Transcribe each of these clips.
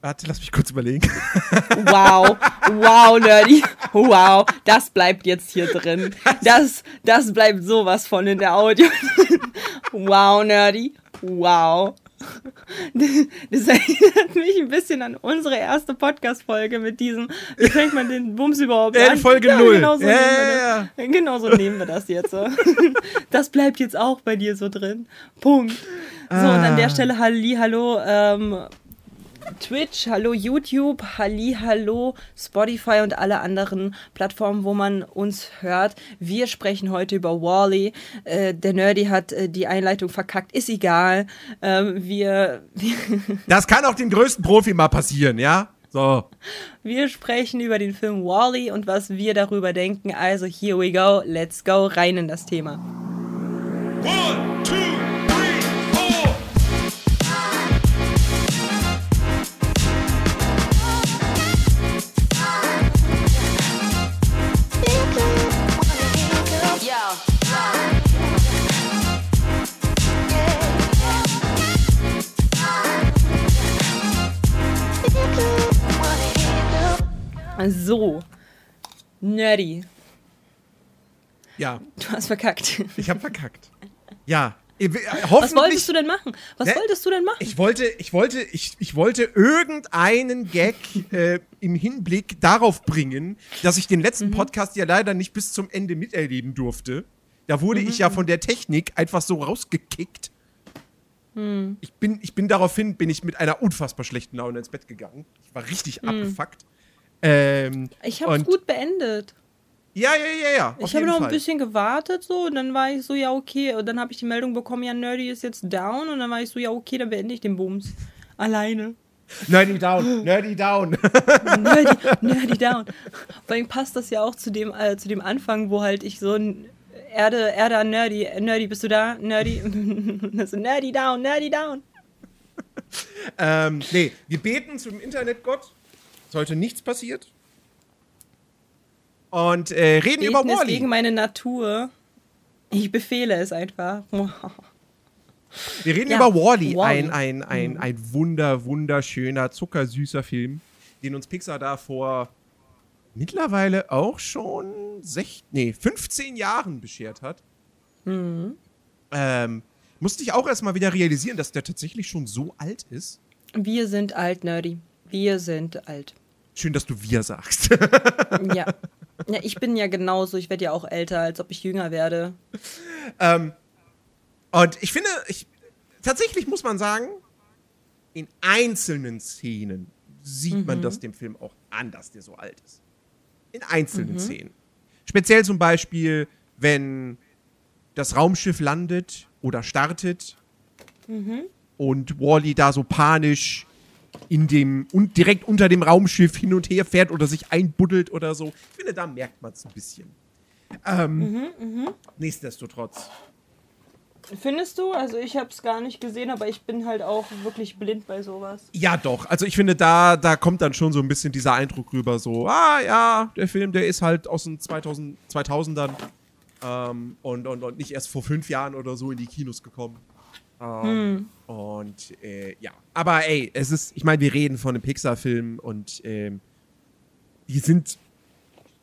Warte, lass mich kurz überlegen. Wow, wow, Nerdy. Wow, das bleibt jetzt hier drin. Das, das bleibt sowas von in der Audio. Wow, Nerdy. Wow. Das erinnert mich ein bisschen an unsere erste Podcast-Folge mit diesem, wie fängt man den Bums überhaupt Ja, an? Folge null. Genau so, Ja, nehmen ja, wir das. genau so nehmen wir das jetzt. Das bleibt jetzt auch bei dir so drin. Punkt. So, und an der Ah. Stelle Halli, hallo, ähm, Twitch, hallo YouTube, Halli, hallo Spotify und alle anderen Plattformen, wo man uns hört. Wir sprechen heute über Wally. Äh, der Nerdy hat äh, die Einleitung verkackt, ist egal. Ähm, wir, wir, Das kann auch dem größten Profi mal passieren, ja? So. wir sprechen über den Film Wally und was wir darüber denken. Also here we go, let's go, rein in das Thema. One, two, So, Nerdy, Ja, du hast verkackt. ich hab verkackt. Ja. Äh, Was wolltest du denn machen? Was Hä? wolltest du denn machen? Ich wollte, ich wollte, ich, ich wollte irgendeinen Gag äh, im Hinblick darauf bringen, dass ich den Mhm. letzten Podcast ja leider nicht bis zum Ende miterleben durfte. Da wurde Mhm. ich ja von der Technik einfach so rausgekickt. Hm. Ich bin, ich bin daraufhin, bin ich mit einer unfassbar schlechten Laune ins Bett gegangen. Ich war richtig abgefuckt. Ähm, Hm. Ich habe es gut beendet. Ja, ja, ja, ja. Ich habe noch ein Fall. bisschen gewartet so und dann war ich so, ja okay. Und dann habe ich die Meldung bekommen, ja, Nerdy ist jetzt down. Und dann war ich so, ja okay, dann beende ich den Bums. Alleine. Nerdy down, nerdy down. Nerdy, Nerdy down. Vor allem passt das ja auch zu dem, äh, zu dem Anfang, wo halt ich so ein Erde, Erde an Nerdy, Nerdy, bist du da? Nerdy. so, Nerdy down, Nerdy down. ähm, nee, wir beten zum Internetgott. Sollte nichts passiert. Und äh, reden über Beten ist Wally. gegen meine Natur. Ich befehle es einfach. Wir reden Ja, über Wally, Wall-E. ein, ein, ein, ein wunder, wunderschöner, zuckersüßer Film, den uns Pixar da vor mittlerweile auch schon sech, nee, 15 Jahren beschert hat. Mhm. Ähm, musste ich auch erstmal wieder realisieren, dass der tatsächlich schon so alt ist. Wir sind alt, Nerdy. Wir sind alt. Schön, dass du wir sagst. Ja. Ja, ich bin ja genauso. Ich werde ja auch älter, als ob ich jünger werde. ähm, und ich finde, ich, tatsächlich muss man sagen, in einzelnen Szenen sieht man das dem Film auch an, dass der so alt ist. In einzelnen Szenen. Speziell zum Beispiel, wenn das Raumschiff landet oder startet und Wally da so panisch in dem und direkt unter dem Raumschiff hin und her fährt oder sich einbuddelt oder so. Ich finde, da merkt man es ein bisschen. Ähm, Nichtsdestotrotz. Findest du? Also ich habe es gar nicht gesehen, aber ich bin halt auch wirklich blind bei sowas. Ja, doch. Also ich finde, da, da kommt dann schon so ein bisschen dieser Eindruck rüber, so, ah ja, der Film, der ist halt aus den 2000, 2000ern ähm, und, und, und nicht erst vor fünf Jahren oder so in die Kinos gekommen. Ähm, Und äh, ja, aber ey, es ist, ich meine, wir reden von einem Pixar-Film und ähm, die sind,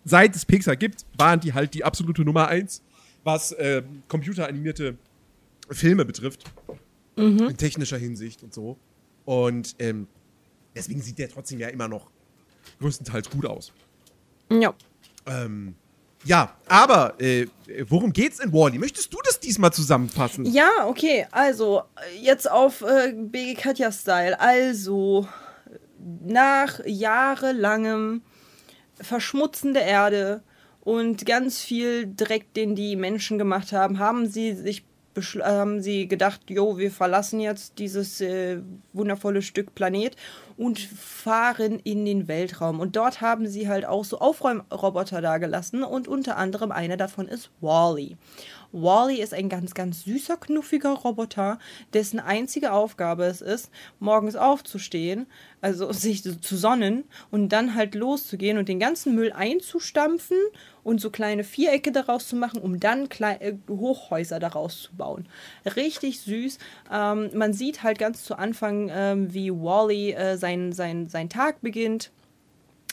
seit es Pixar gibt, waren die halt die absolute Nummer eins, was ähm, computeranimierte Filme betrifft in technischer Hinsicht und so. Und ähm, deswegen sieht der trotzdem ja immer noch größtenteils gut aus. Ja. Ähm, ja, aber äh, worum geht's in Wally? Möchtest du das diesmal zusammenfassen? Ja, okay. Also, jetzt auf äh, BG Katja-Style. Also, nach jahrelangem Verschmutzen der Erde und ganz viel Dreck, den die Menschen gemacht haben, haben sie sich haben sie gedacht, jo, wir verlassen jetzt dieses äh, wundervolle Stück Planet und fahren in den Weltraum. Und dort haben sie halt auch so Aufräumroboter da gelassen und unter anderem einer davon ist Wally. Wally ist ein ganz, ganz süßer, knuffiger Roboter, dessen einzige Aufgabe es ist, morgens aufzustehen, also sich zu sonnen und dann halt loszugehen und den ganzen Müll einzustampfen und so kleine Vierecke daraus zu machen, um dann klei- äh, Hochhäuser daraus zu bauen. Richtig süß. Ähm, man sieht halt ganz zu Anfang, ähm, wie Wally äh, sein, sein, sein Tag beginnt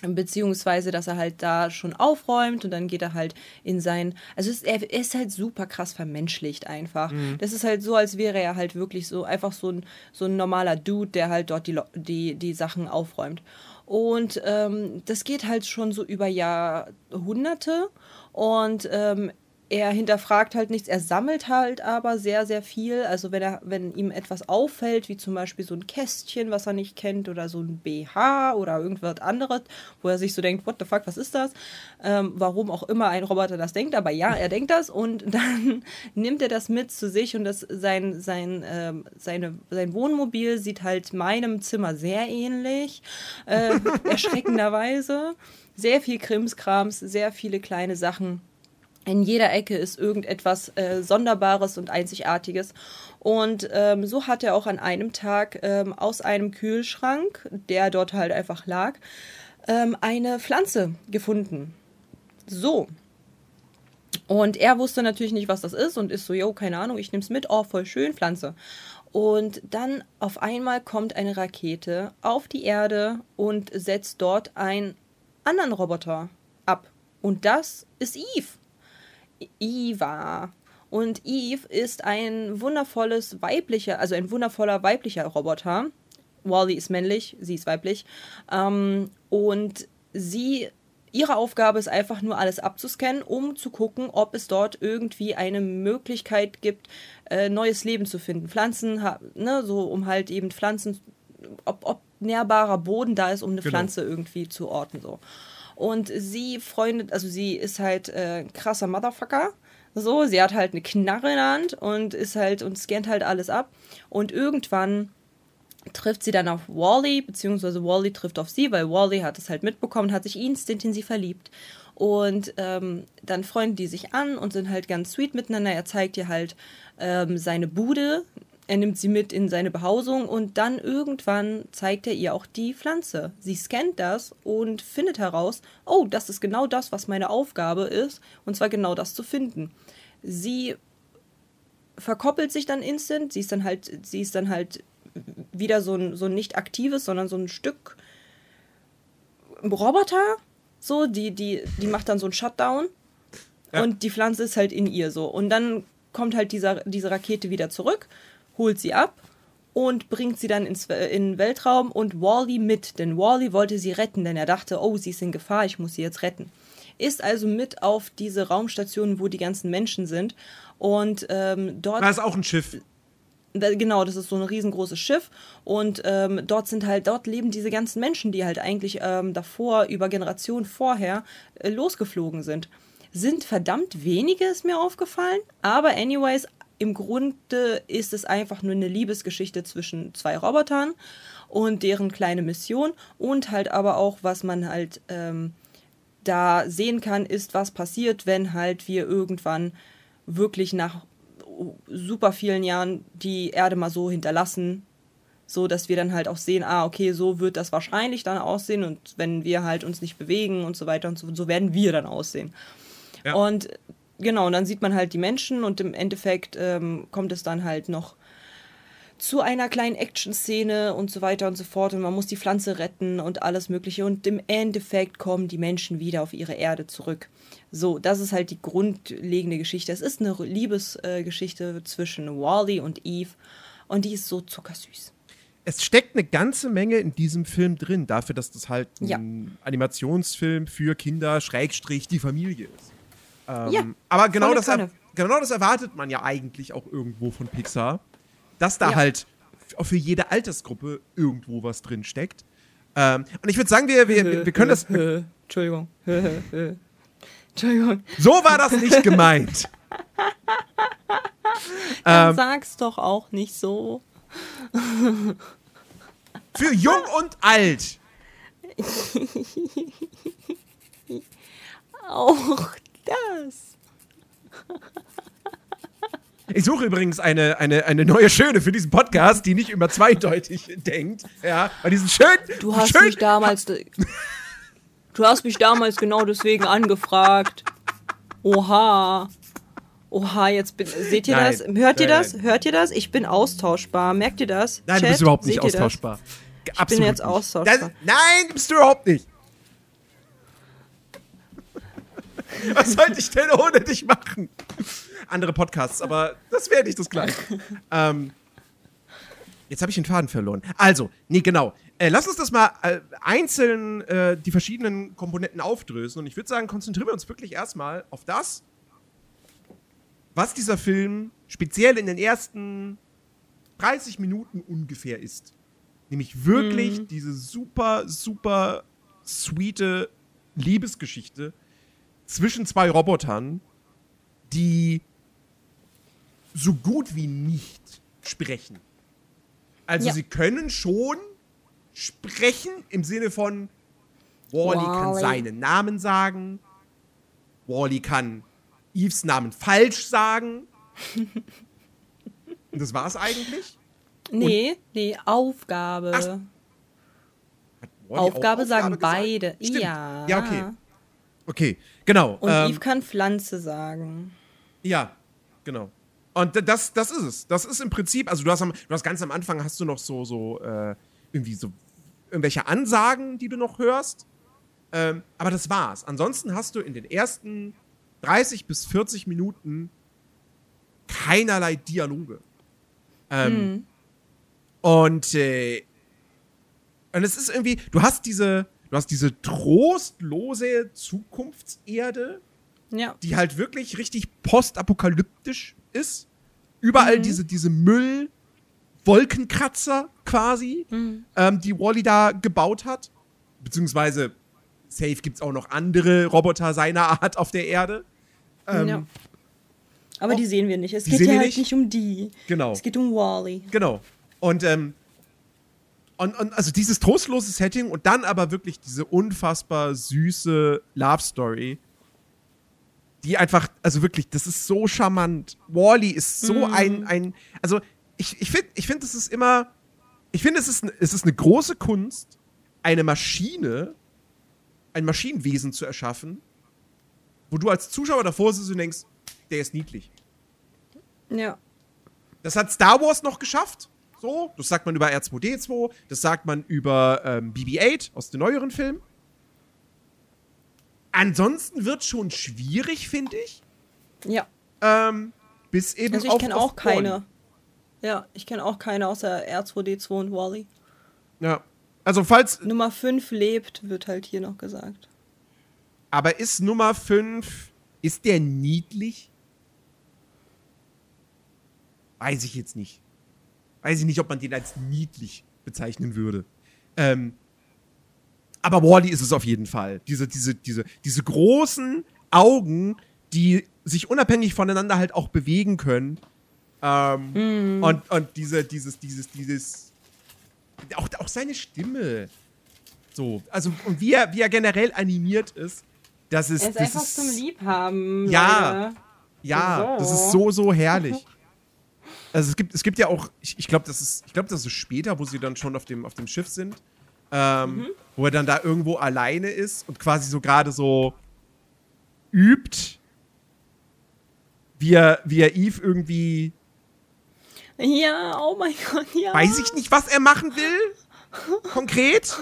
beziehungsweise dass er halt da schon aufräumt und dann geht er halt in sein, also es, er, ist halt super krass vermenschlicht einfach. Das ist halt so, als wäre er halt wirklich so einfach so ein, so ein normaler Dude, der halt dort die, die, die Sachen aufräumt. Und ähm, das geht halt schon so über Jahrhunderte und ähm, er hinterfragt halt nichts, er sammelt halt aber sehr, sehr viel. Also wenn er, wenn ihm etwas auffällt, wie zum Beispiel so ein Kästchen, was er nicht kennt, oder so ein BH oder irgendwas anderes, wo er sich so denkt, what the fuck, was ist das? Ähm, warum auch immer ein Roboter das denkt, aber ja, er denkt das und dann nimmt er das mit zu sich und das sein, sein, ähm, seine, sein Wohnmobil sieht halt meinem Zimmer sehr ähnlich, äh, erschreckenderweise. Sehr viel Krimskrams, sehr viele kleine Sachen in jeder Ecke ist irgendetwas äh, Sonderbares und Einzigartiges. Und ähm, so hat er auch an einem Tag ähm, aus einem Kühlschrank, der dort halt einfach lag, ähm, eine Pflanze gefunden. So. Und er wusste natürlich nicht, was das ist und ist so, yo, keine Ahnung, ich nehm's mit, oh, voll schön, Pflanze. Und dann auf einmal kommt eine Rakete auf die Erde und setzt dort einen anderen Roboter ab. Und das ist Eve. Eva. Und Eve ist ein wundervolles weiblicher, also ein wundervoller weiblicher Roboter. Wally ist männlich, sie ist weiblich. Ähm, und sie, ihre Aufgabe ist einfach nur alles abzuscannen, um zu gucken, ob es dort irgendwie eine Möglichkeit gibt, äh, neues Leben zu finden. Pflanzen, ne, so um halt eben Pflanzen, ob, ob nährbarer Boden da ist, um eine Genau. Pflanze irgendwie zu orten. So. Und sie freundet, also sie ist halt äh, krasser Motherfucker. So, sie hat halt eine Knarre in der Hand und ist halt und scannt halt alles ab. Und irgendwann trifft sie dann auf Wally, beziehungsweise Wally trifft auf sie, weil Wally hat es halt mitbekommen, hat sich instant in sie verliebt. Und ähm, dann freunden die sich an und sind halt ganz sweet miteinander. Er zeigt ihr halt ähm, seine Bude, er nimmt sie mit in seine Behausung und dann irgendwann zeigt er ihr auch die Pflanze. Sie scannt das und findet heraus, oh, das ist genau das, was meine Aufgabe ist, und zwar genau das zu finden. Sie verkoppelt sich dann instant, sie ist dann halt, sie ist dann halt wieder so ein, so ein nicht aktives, sondern so ein Stück Roboter, so, die, die, die macht dann so ein Shutdown Ja. und die Pflanze ist halt in ihr so. Und dann kommt halt dieser, diese Rakete wieder zurück, holt sie ab und bringt sie dann ins, äh, in den Weltraum und Wally mit. Denn Wally wollte sie retten, denn er dachte, oh, sie ist in Gefahr, ich muss sie jetzt retten. Ist also mit auf diese Raumstation, wo die ganzen Menschen sind. Und ähm, dort Da ist auch ein Schiff. da- genau, das ist so ein riesengroßes Schiff und ähm, dort sind halt, dort leben diese ganzen Menschen, die halt eigentlich ähm, davor, über Generationen vorher, äh, losgeflogen sind. Sind verdammt wenige, ist mir aufgefallen, aber anyways, im Grunde ist es einfach nur eine Liebesgeschichte zwischen zwei Robotern und deren kleine Mission und halt aber auch, was man halt ähm, da sehen kann, ist, was passiert, wenn halt wir irgendwann wirklich nach super vielen Jahren die Erde mal so hinterlassen, so dass wir dann halt auch sehen, ah, okay, so wird das wahrscheinlich dann aussehen und wenn wir halt uns nicht bewegen und so weiter und so, so werden wir dann aussehen. Ja. Und genau, und dann sieht man halt die Menschen und im Endeffekt ähm, kommt es dann halt noch zu einer kleinen Action-Szene und so weiter und so fort und man muss die Pflanze retten und alles Mögliche und im Endeffekt kommen die Menschen wieder auf ihre Erde zurück. So, das ist halt die grundlegende Geschichte. Es ist eine Liebesgeschichte zwischen Wally und Eve und die ist so zuckersüß. Es steckt eine ganze Menge in diesem Film drin, dafür, dass das halt ein Ja. Animationsfilm für Kinder, Schrägstrich, die Familie ist. Ähm, Ja, aber genau das, er, genau das erwartet man ja eigentlich auch irgendwo von Pixar, dass da Ja. halt für jede Altersgruppe irgendwo was drin steckt. Ähm, und ich würde sagen, wir, wir, wir wir können das. Entschuldigung. Entschuldigung. So war das nicht gemeint. Dann Ähm, sag's doch auch nicht so. für jung und alt. Auch das. Ich suche übrigens eine, eine, eine neue Schöne für diesen Podcast, die nicht immer zweideutig denkt. Ja, weil diesen schön. Du hast schön, mich damals. Du hast mich damals genau deswegen angefragt. Oha. Oha, jetzt bin, seht ihr Nein, das? Hört ihr nein, das? nein. Hört ihr das? Ich bin austauschbar. Merkt ihr das? Nein, du Chat? bist überhaupt nicht Seht austauschbar. Absolut jetzt nicht. austauschbar. Das, nein, bist du überhaupt nicht. Was sollte ich denn ohne dich machen? Andere Podcasts, aber das wäre nicht das Gleiche. ähm, jetzt habe ich den Faden verloren. Also, nee, genau. Äh, lass uns das mal äh, einzeln äh, die verschiedenen Komponenten aufdrösen. Und ich würde sagen, konzentrieren wir uns wirklich erstmal auf das, was dieser Film speziell in den ersten 30 Minuten ungefähr ist. Nämlich wirklich diese super, super sweete Liebesgeschichte zwischen zwei Robotern, die so gut wie nicht sprechen. Also Ja. sie können schon sprechen im Sinne von Wally kann Wally. seinen Namen sagen, Wally kann Eves Namen falsch sagen. Und das war's eigentlich. Nee, nee, Aufgabe. Ach, auch Aufgabe sagen gesagt? beide. Stimmt. Ja. Ja, okay. Okay, genau. Und ähm, Eve kann Pflanze sagen. Ja, genau. Und das, das ist es. Das ist im Prinzip, also du hast, am, du hast ganz am Anfang hast du noch so, so, äh, irgendwie so irgendwelche Ansagen, die du noch hörst. Ähm, aber das war's. Ansonsten hast du in den ersten 30 bis 40 Minuten keinerlei Dialoge. Ähm, Und, äh, und es ist irgendwie, du hast diese, du hast diese trostlose Zukunftserde, Ja. die halt wirklich richtig postapokalyptisch ist. Überall diese, diese Müll-Wolkenkratzer quasi, ähm, die Wally da gebaut hat. Beziehungsweise, safe gibt's auch noch andere Roboter seiner Art auf der Erde. Ähm, ja. Aber oh, die sehen wir nicht. Es geht ja halt nicht? nicht um die. Genau. Es geht um Wally. Genau. Und, ähm, und, und also dieses trostlose Setting und dann aber wirklich diese unfassbar süße Love Story, die einfach, also wirklich, das ist so charmant. Wally ist so ein, ein, also ich, ich finde, ich finde, es ist immer, ich finde, es ist, es ist eine große Kunst, eine Maschine, ein Maschinenwesen zu erschaffen, wo du als Zuschauer davor sitzt und denkst, der ist niedlich. Ja. Das hat Star Wars noch geschafft. So, das sagt man über R2D2, das sagt man über ähm, BB-8 aus den neueren Filmen. Ansonsten wird schon schwierig, finde ich. Ja. Ähm, bis eben Also ich kenne auch keine. Ja, ich kenne auch keine außer R2D2 und Wally. Ja. Also falls, Nummer 5 lebt, wird halt hier noch gesagt. aber ist Nummer 5, ist der niedlich? Weiß ich jetzt nicht. Weiß ich nicht, ob man den als niedlich bezeichnen würde. Ähm, aber Wally ist es auf jeden Fall. Diese, diese, diese, diese großen Augen, die sich unabhängig voneinander halt auch bewegen können. Ähm, und, und diese, dieses, dieses, dieses, auch, auch seine Stimme. So, also, und wie er, wie er generell animiert ist, das ist. Er ist einfach ist, zum Liebhaben. Ja. Leute. Ja, So. das ist so, so herrlich. Also es gibt, es gibt ja auch, ich, ich glaube, das ist, ich glaube, das ist später, wo sie dann schon auf dem, auf dem Schiff sind, ähm, wo er dann da irgendwo alleine ist und quasi so gerade so übt, wie er, wie er Eve irgendwie, Ja, oh mein Gott, ja. weiß ich nicht, was er machen will, konkret.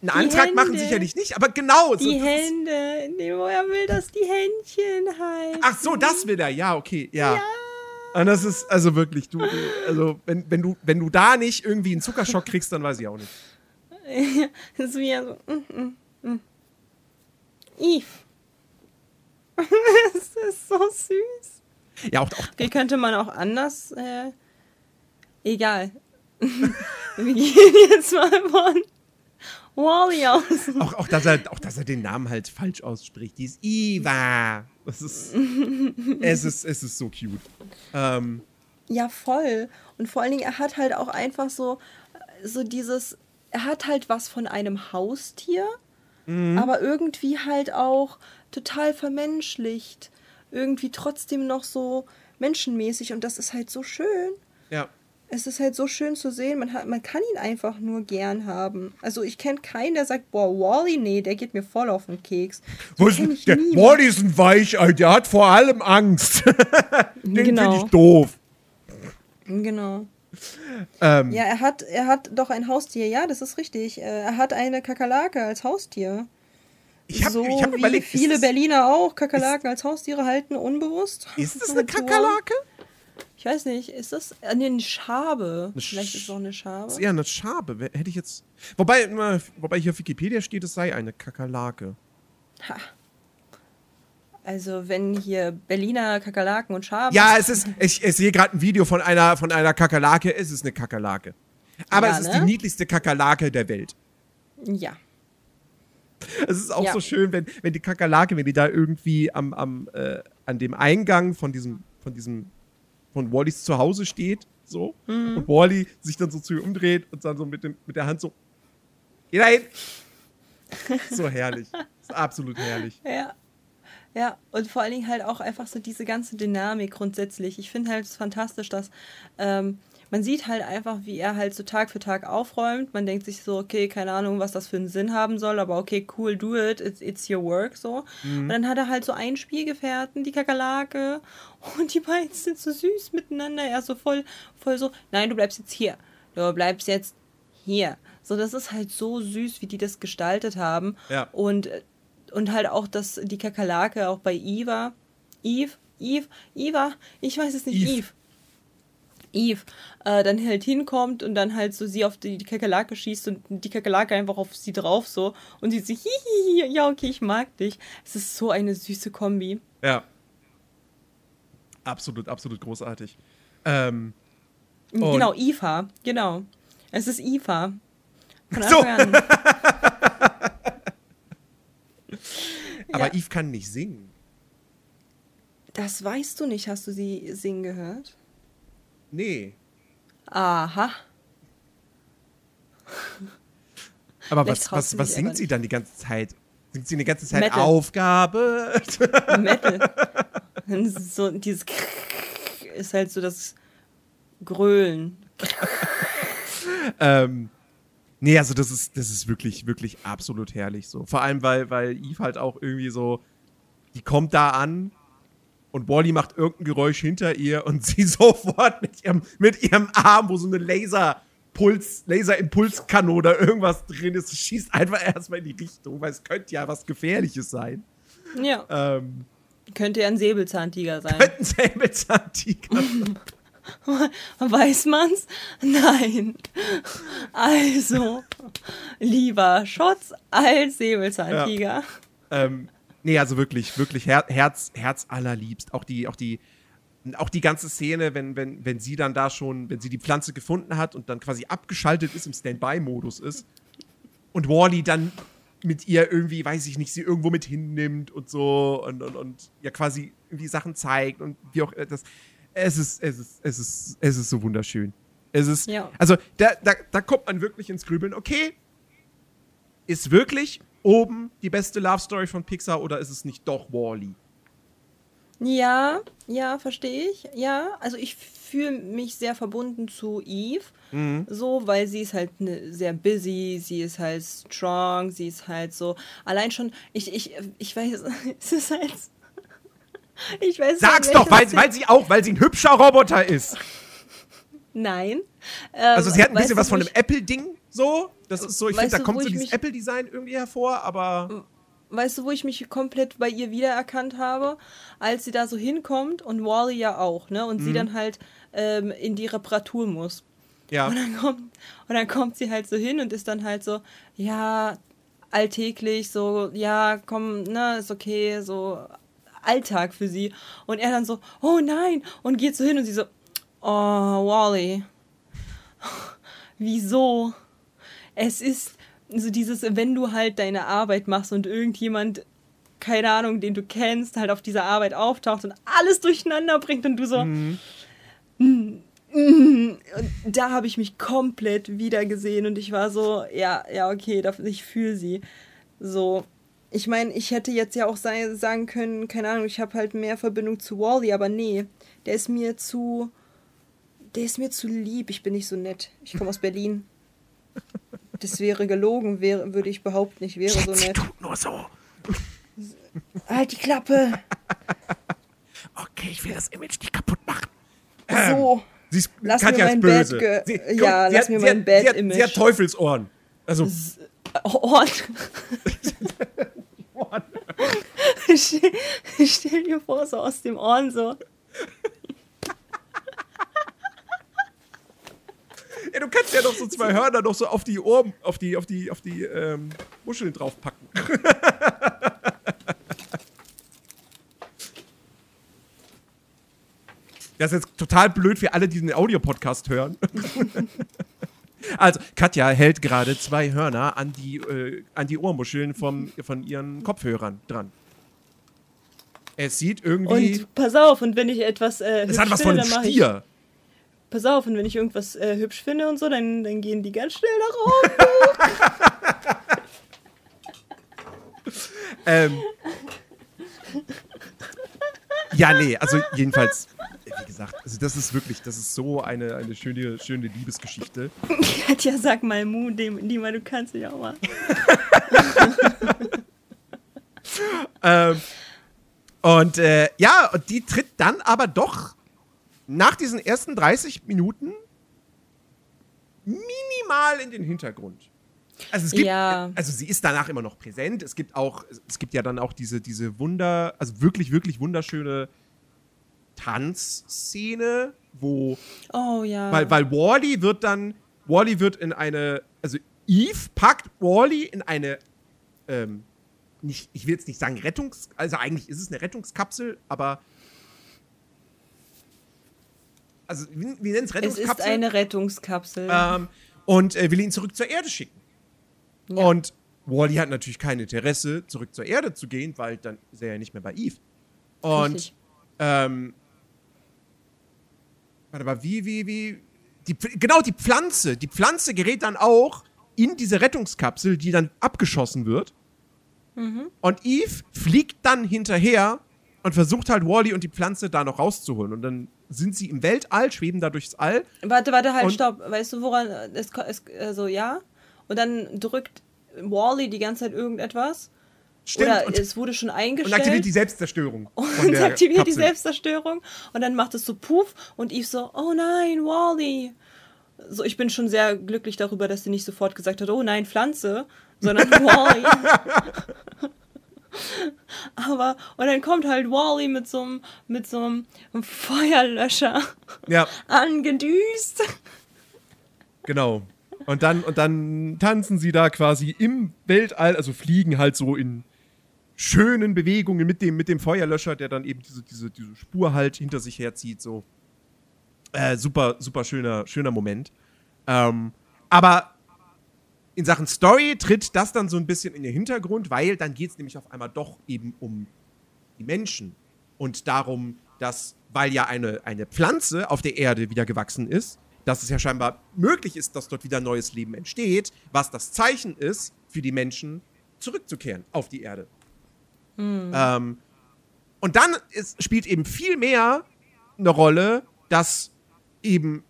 Einen Antrag machen Hände. sicherlich nicht, aber genau. Die so, Hände, nee, wo er will, dass die Händchen halten. Ach so, das will er, ja, okay, ja. Und das ist, also wirklich, du, also, wenn, wenn du, wenn du da nicht irgendwie einen Zuckerschock kriegst, dann weiß ich auch nicht. Das ist wie er so. Mm, mm, mm. Eve. das ist so süß. Ja, auch, auch Okay, könnte man auch anders. Äh, egal. Wir gehen jetzt mal von Wally aus. Auch, auch, dass er, auch, dass er den Namen halt falsch ausspricht. Die ist Iva. Das ist, es ist, es ist so cute. Ähm, Ja, voll. Und vor allen Dingen, er hat halt auch einfach so, so dieses, er hat halt was von einem Haustier, aber irgendwie halt auch total vermenschlicht. Irgendwie trotzdem noch so menschenmäßig und das ist halt so schön. Ja. Es ist halt so schön zu sehen, man, hat, man kann ihn einfach nur gern haben. Also ich kenne keinen, der sagt, boah, Wally, nee, der geht mir voll auf den Keks. So ist ich der. Wally ist ein Weichei, der hat vor allem Angst. Den Genau. finde ich doof. Genau. Ähm, Ja, er hat, er hat doch ein Haustier. Ja, das ist richtig. Äh, Er hat eine Kakerlake als Haustier. ich habe so ich hab wie überlegt, viele ist, das, Berliner auch Kakerlaken als Haustiere halten, unbewusst. ist das eine. Kakerlake? Ich weiß nicht, ist das äh, nee, eine Schabe? Eine Vielleicht ist es auch eine Schabe. Das ist eher eine Schabe. Hätte ich jetzt. Wobei, wobei hier auf Wikipedia steht, es sei eine Kakerlake. Ha. Also wenn hier Berliner Kakerlaken und Schaben. Ja, es ist. Ich, ich sehe gerade ein Video von einer, von einer Kakerlake. Es ist eine Kakerlake. Aber Ja, es ist ne? die niedlichste Kakerlake der Welt. Ja. Es ist auch Ja. so schön, wenn, wenn die Kakerlake, wenn die da irgendwie am, am, äh, an dem Eingang von diesem, von diesem, von Wallys Zuhause steht, so, Mhm. und Wally sich dann so zu ihr umdreht und dann so mit, dem, mit der Hand so, geh da hin. so herrlich. ist absolut herrlich. Ja. Ja, und vor allen Dingen halt auch einfach so diese ganze Dynamik grundsätzlich. Ich finde halt es fantastisch, dass ähm, man sieht halt einfach, wie er halt so Tag für Tag aufräumt. Man denkt sich so, okay, keine Ahnung, was das für einen Sinn haben soll, aber okay, cool, do it, it's, it's your work, so. Und dann hat er halt so einen Spielgefährten, die Kakerlake, und die beiden sind so süß miteinander. Er so voll, voll so, nein, du bleibst jetzt hier. Du bleibst jetzt hier. So, das ist halt so süß, wie die das gestaltet haben. Ja. Und, und halt auch, dass die Kakerlake auch bei Eva, Eve, Eve, Eva, ich weiß es nicht, Eve. Eve. Eve, äh, dann halt hinkommt und dann halt so sie auf die, die Kakerlake schießt und die Kakerlake einfach auf sie drauf so und sie so, hihihi, ja, okay, ich mag dich. Es ist so eine süße Kombi. Ja. Absolut, absolut großartig. Ähm, Genau, Eva, genau. Es ist Eva. Von So. An. aber Ja. Eve kann nicht singen. Das weißt du nicht, hast du sie singen gehört? Nee. Aha. Aber was, was, was singt sie dann die ganze Zeit? Singt sie die ganze Zeit Metal. Aufgabe? Metal. So dieses ist halt so das Grölen. ähm, nee, also das ist, das ist wirklich, wirklich absolut herrlich so. Vor allem, weil, weil Eve halt auch irgendwie so, die kommt da an und Wally macht irgendein Geräusch hinter ihr und sie sofort mit ihrem, mit ihrem Arm, wo so eine Laserpuls, Laserimpulskanone oder irgendwas drin ist, schießt einfach erstmal in die Richtung, weil es könnte ja was Gefährliches sein. Ja, Ähm, könnte ja ein Säbelzahntiger sein. könnte ein Säbelzahntiger Weiß man's? Nein. Also, lieber Schotz als Säbelzahntiger. Ähm, nee, also wirklich, wirklich Her Herz, Herz allerliebst. Auch die, auch die, auch die ganze Szene, wenn, wenn, wenn sie dann da schon, wenn sie die Pflanze gefunden hat und dann quasi abgeschaltet ist, im Standby-Modus ist und Wally dann mit ihr irgendwie, weiß ich nicht, sie irgendwo mit hinnimmt und so und, und, und ja quasi irgendwie Sachen zeigt und wie auch äh, das. Es ist, es ist, es ist, es ist so wunderschön. Es ist, Ja. also da, da, da kommt man wirklich ins Grübeln. Okay, ist wirklich oben die beste Love Story von Pixar oder ist es nicht doch Wally? Ja, ja, verstehe ich. Ja, also ich fühle mich sehr verbunden zu Eve. So, weil sie ist halt ne, sehr busy, sie ist halt strong, sie ist halt so. Allein schon, ich, ich, ich weiß, es ist halt. Ich weiß Sag's nicht, doch, weil, weil sie auch, weil sie ein hübscher Roboter ist. Nein. Also sie hat ein Ähm, bisschen was von einem Apple-Ding so. Das ist so, ich finde, da kommt so dieses Apple-Design irgendwie hervor, aber Weißt du, wo ich mich komplett bei ihr wiedererkannt habe? Als sie da so hinkommt und Wally ja auch, ne? Und Mhm. sie dann halt ähm, in die Reparatur muss. ja. Und dann, kommt, und dann kommt sie halt so hin und ist dann halt so, ja, alltäglich, so, ja, komm, ne, ist okay, so Alltag für sie. Und er dann so, oh nein, und geht so hin und sie so, oh, Wally, wieso? Es ist so dieses, wenn du halt deine Arbeit machst und irgendjemand, keine Ahnung, den du kennst, halt auf dieser Arbeit auftaucht und alles durcheinander bringt und du so, und da habe ich mich komplett wieder gesehen und ich war so, ja, ja, okay, ich fühle sie. So, Ich meine, ich hätte jetzt ja auch sagen können, keine Ahnung, ich habe halt mehr Verbindung zu Wally, aber nee, der ist mir zu. Der ist mir zu lieb. Ich bin nicht so nett. Ich komme aus Berlin. Das wäre gelogen, wäre, würde ich behaupten, ich wäre so Sie nett. tut nur so. Halt die Klappe! Okay, ich will das Image nicht kaputt machen. So. Sie ist, Lass Katja mir mein böse. Bad Sie, ge- ja, lass hat- mir mein Bad sie hat, Image. Sie hat Teufelsohren. Also, Ohren. stell, stell dir vor, so aus dem Ohren so. Ja, du kannst ja noch so zwei Hörner noch so auf die Ohren, auf die, auf die, auf die ähm, Muscheln draufpacken. Das ist jetzt total blöd für alle, die den Audiopodcast hören. Also, Katja hält gerade zwei Hörner an die, äh, an die Ohrmuscheln vom, von ihren Kopfhörern dran. Es sieht irgendwie. Und pass auf, und wenn ich etwas äh, es hat was von einem. Stier. Pass auf, und wenn ich irgendwas äh, hübsch finde und so, dann, dann gehen die ganz schnell nach oben. Ähm, ja, nee, also jedenfalls, wie gesagt, also das ist wirklich, das ist so eine, eine schöne, schöne Liebesgeschichte. Katja, sag mal Mu, dem, die mal, du kannst dich auch mal. Ähm, und äh, ja, und die tritt dann aber doch nach diesen ersten 30 Minuten minimal in den Hintergrund. Also es gibt, Ja. also sie ist danach immer noch präsent. Es gibt auch, es gibt ja dann auch diese, diese Wunder, also wirklich, wirklich wunderschöne Tanzszene, wo Oh ja. weil, weil Wally wird dann, Wally wird in eine, also Eve packt Wally in eine, ähm, nicht, ich will jetzt nicht sagen Rettungs, also eigentlich ist es eine Rettungskapsel, aber also wie, wie nennt es es Rettungskapsel? ist eine Rettungskapsel. ähm, und äh, will ihn zurück zur Erde schicken. Ja. Und Wally hat natürlich kein Interesse, zurück zur Erde zu gehen, weil dann ist er ja nicht mehr bei Eve. Und ähm, warte mal, wie, wie, wie, die, genau, die Pflanze, die Pflanze gerät dann auch in diese Rettungskapsel, die dann abgeschossen wird. Und Eve fliegt dann hinterher und versucht halt Wally und die Pflanze da noch rauszuholen. Und dann sind sie im Weltall, schweben da durchs All. Warte, warte, halt, Und- stopp. Weißt du, woran es, es also ja? Und dann drückt Wally die ganze Zeit irgendetwas. Stimmt. Oder und, es wurde schon und eingestellt. aktiviert die Selbstzerstörung. und aktiviert die Kapsel. Selbstzerstörung. Und dann macht es so Puff und Eve so, oh nein, Wally. So, ich bin schon sehr glücklich darüber, dass sie nicht sofort gesagt hat, oh nein, Pflanze, sondern Wally. Aber, und dann kommt halt Wally mit so einem, mit so einem Feuerlöscher Ja, angedüst. genau. Und dann, und dann tanzen sie da quasi im Weltall, also fliegen halt so in schönen Bewegungen mit dem, mit dem Feuerlöscher, der dann eben diese, diese, diese Spur halt hinter sich herzieht. So. Äh, super, super schöner, schöner Moment. Ähm, aber in Sachen Story tritt das dann so ein bisschen in den Hintergrund, weil dann geht es nämlich auf einmal doch eben um die Menschen und darum, dass, weil ja eine, eine Pflanze auf der Erde wieder gewachsen ist, dass es ja scheinbar möglich ist, dass dort wieder neues Leben entsteht, was das Zeichen ist, für die Menschen zurückzukehren auf die Erde. Ähm, und dann ist, spielt eben viel mehr eine Rolle, dass eben,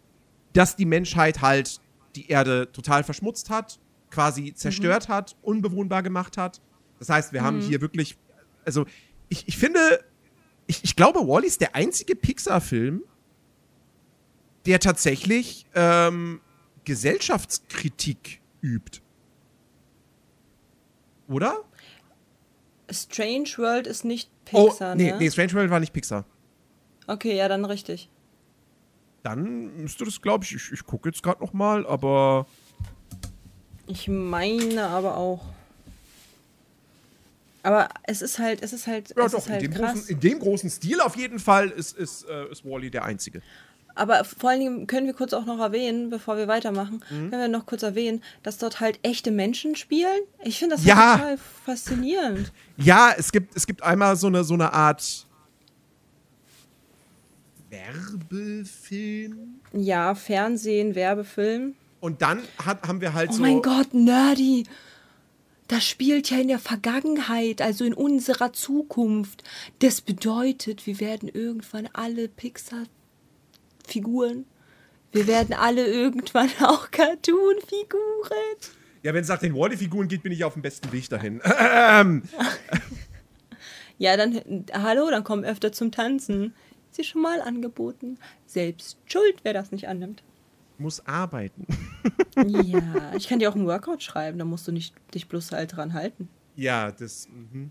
dass die Menschheit halt die Erde total verschmutzt hat, quasi zerstört hat, unbewohnbar gemacht hat. Das heißt, wir haben hier wirklich, also ich, ich finde, ich, ich glaube, Wally ist der einzige Pixar-Film, der tatsächlich ähm, Gesellschaftskritik übt. Oder? Strange World ist nicht Pixar, oh, nee, ne? nee, Strange World war nicht Pixar. Okay, ja, dann richtig. Dann müsste das, glaube ich, ich, ich gucke jetzt gerade noch mal, aber Ich meine aber auch. Aber es ist halt, es ist halt, ja es doch, ist halt in, dem krass. großen, in dem großen Stil auf jeden Fall ist, ist, äh, ist Wally der Einzige. Aber vor allen Dingen können wir kurz auch noch erwähnen, bevor wir weitermachen, Mhm. können wir noch kurz erwähnen, dass dort halt echte Menschen spielen. Ich finde das Ja. halt total faszinierend. Ja, es gibt, es gibt einmal so eine, so eine Art Werbefilm. Ja, Fernsehen, Werbefilm. Und dann hat, haben wir halt Oh so. mein Gott, nerdy. das spielt ja in der Vergangenheit, also in unserer Zukunft. Das bedeutet, wir werden irgendwann alle Pixar-Figuren. Wir werden alle irgendwann auch Cartoon-Figuren. Ja, wenn es nach den Wally-Figuren geht, bin ich auf dem besten Weg dahin. Ähm, Ja, dann, hallo, dann komm öfter zum Tanzen. Ist dir schon mal angeboten. Selbst schuld, wer das nicht annimmt. Muss arbeiten. Ja, ich kann dir auch einen Workout schreiben, da musst du nicht dich bloß halt dran halten. Ja, das. Mhm.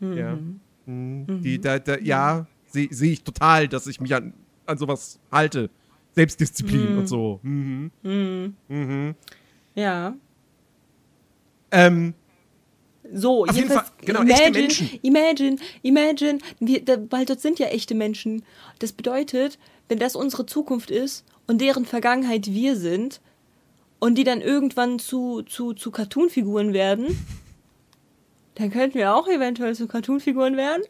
Mhm. Ja. Mhm. Die, da, da, ja, sehe seh ich total, dass ich mich an, an sowas halte. Selbstdisziplin und so. Mhm. Mhm. Ja. Ähm, So, Auf jeden Fall, genau, echte imagine, Menschen. imagine, imagine, wir, da, weil dort sind ja echte Menschen. Das bedeutet, wenn das unsere Zukunft ist und deren Vergangenheit wir sind und die dann irgendwann zu, zu, zu Cartoonfiguren werden, dann könnten wir auch eventuell zu Cartoonfiguren werden.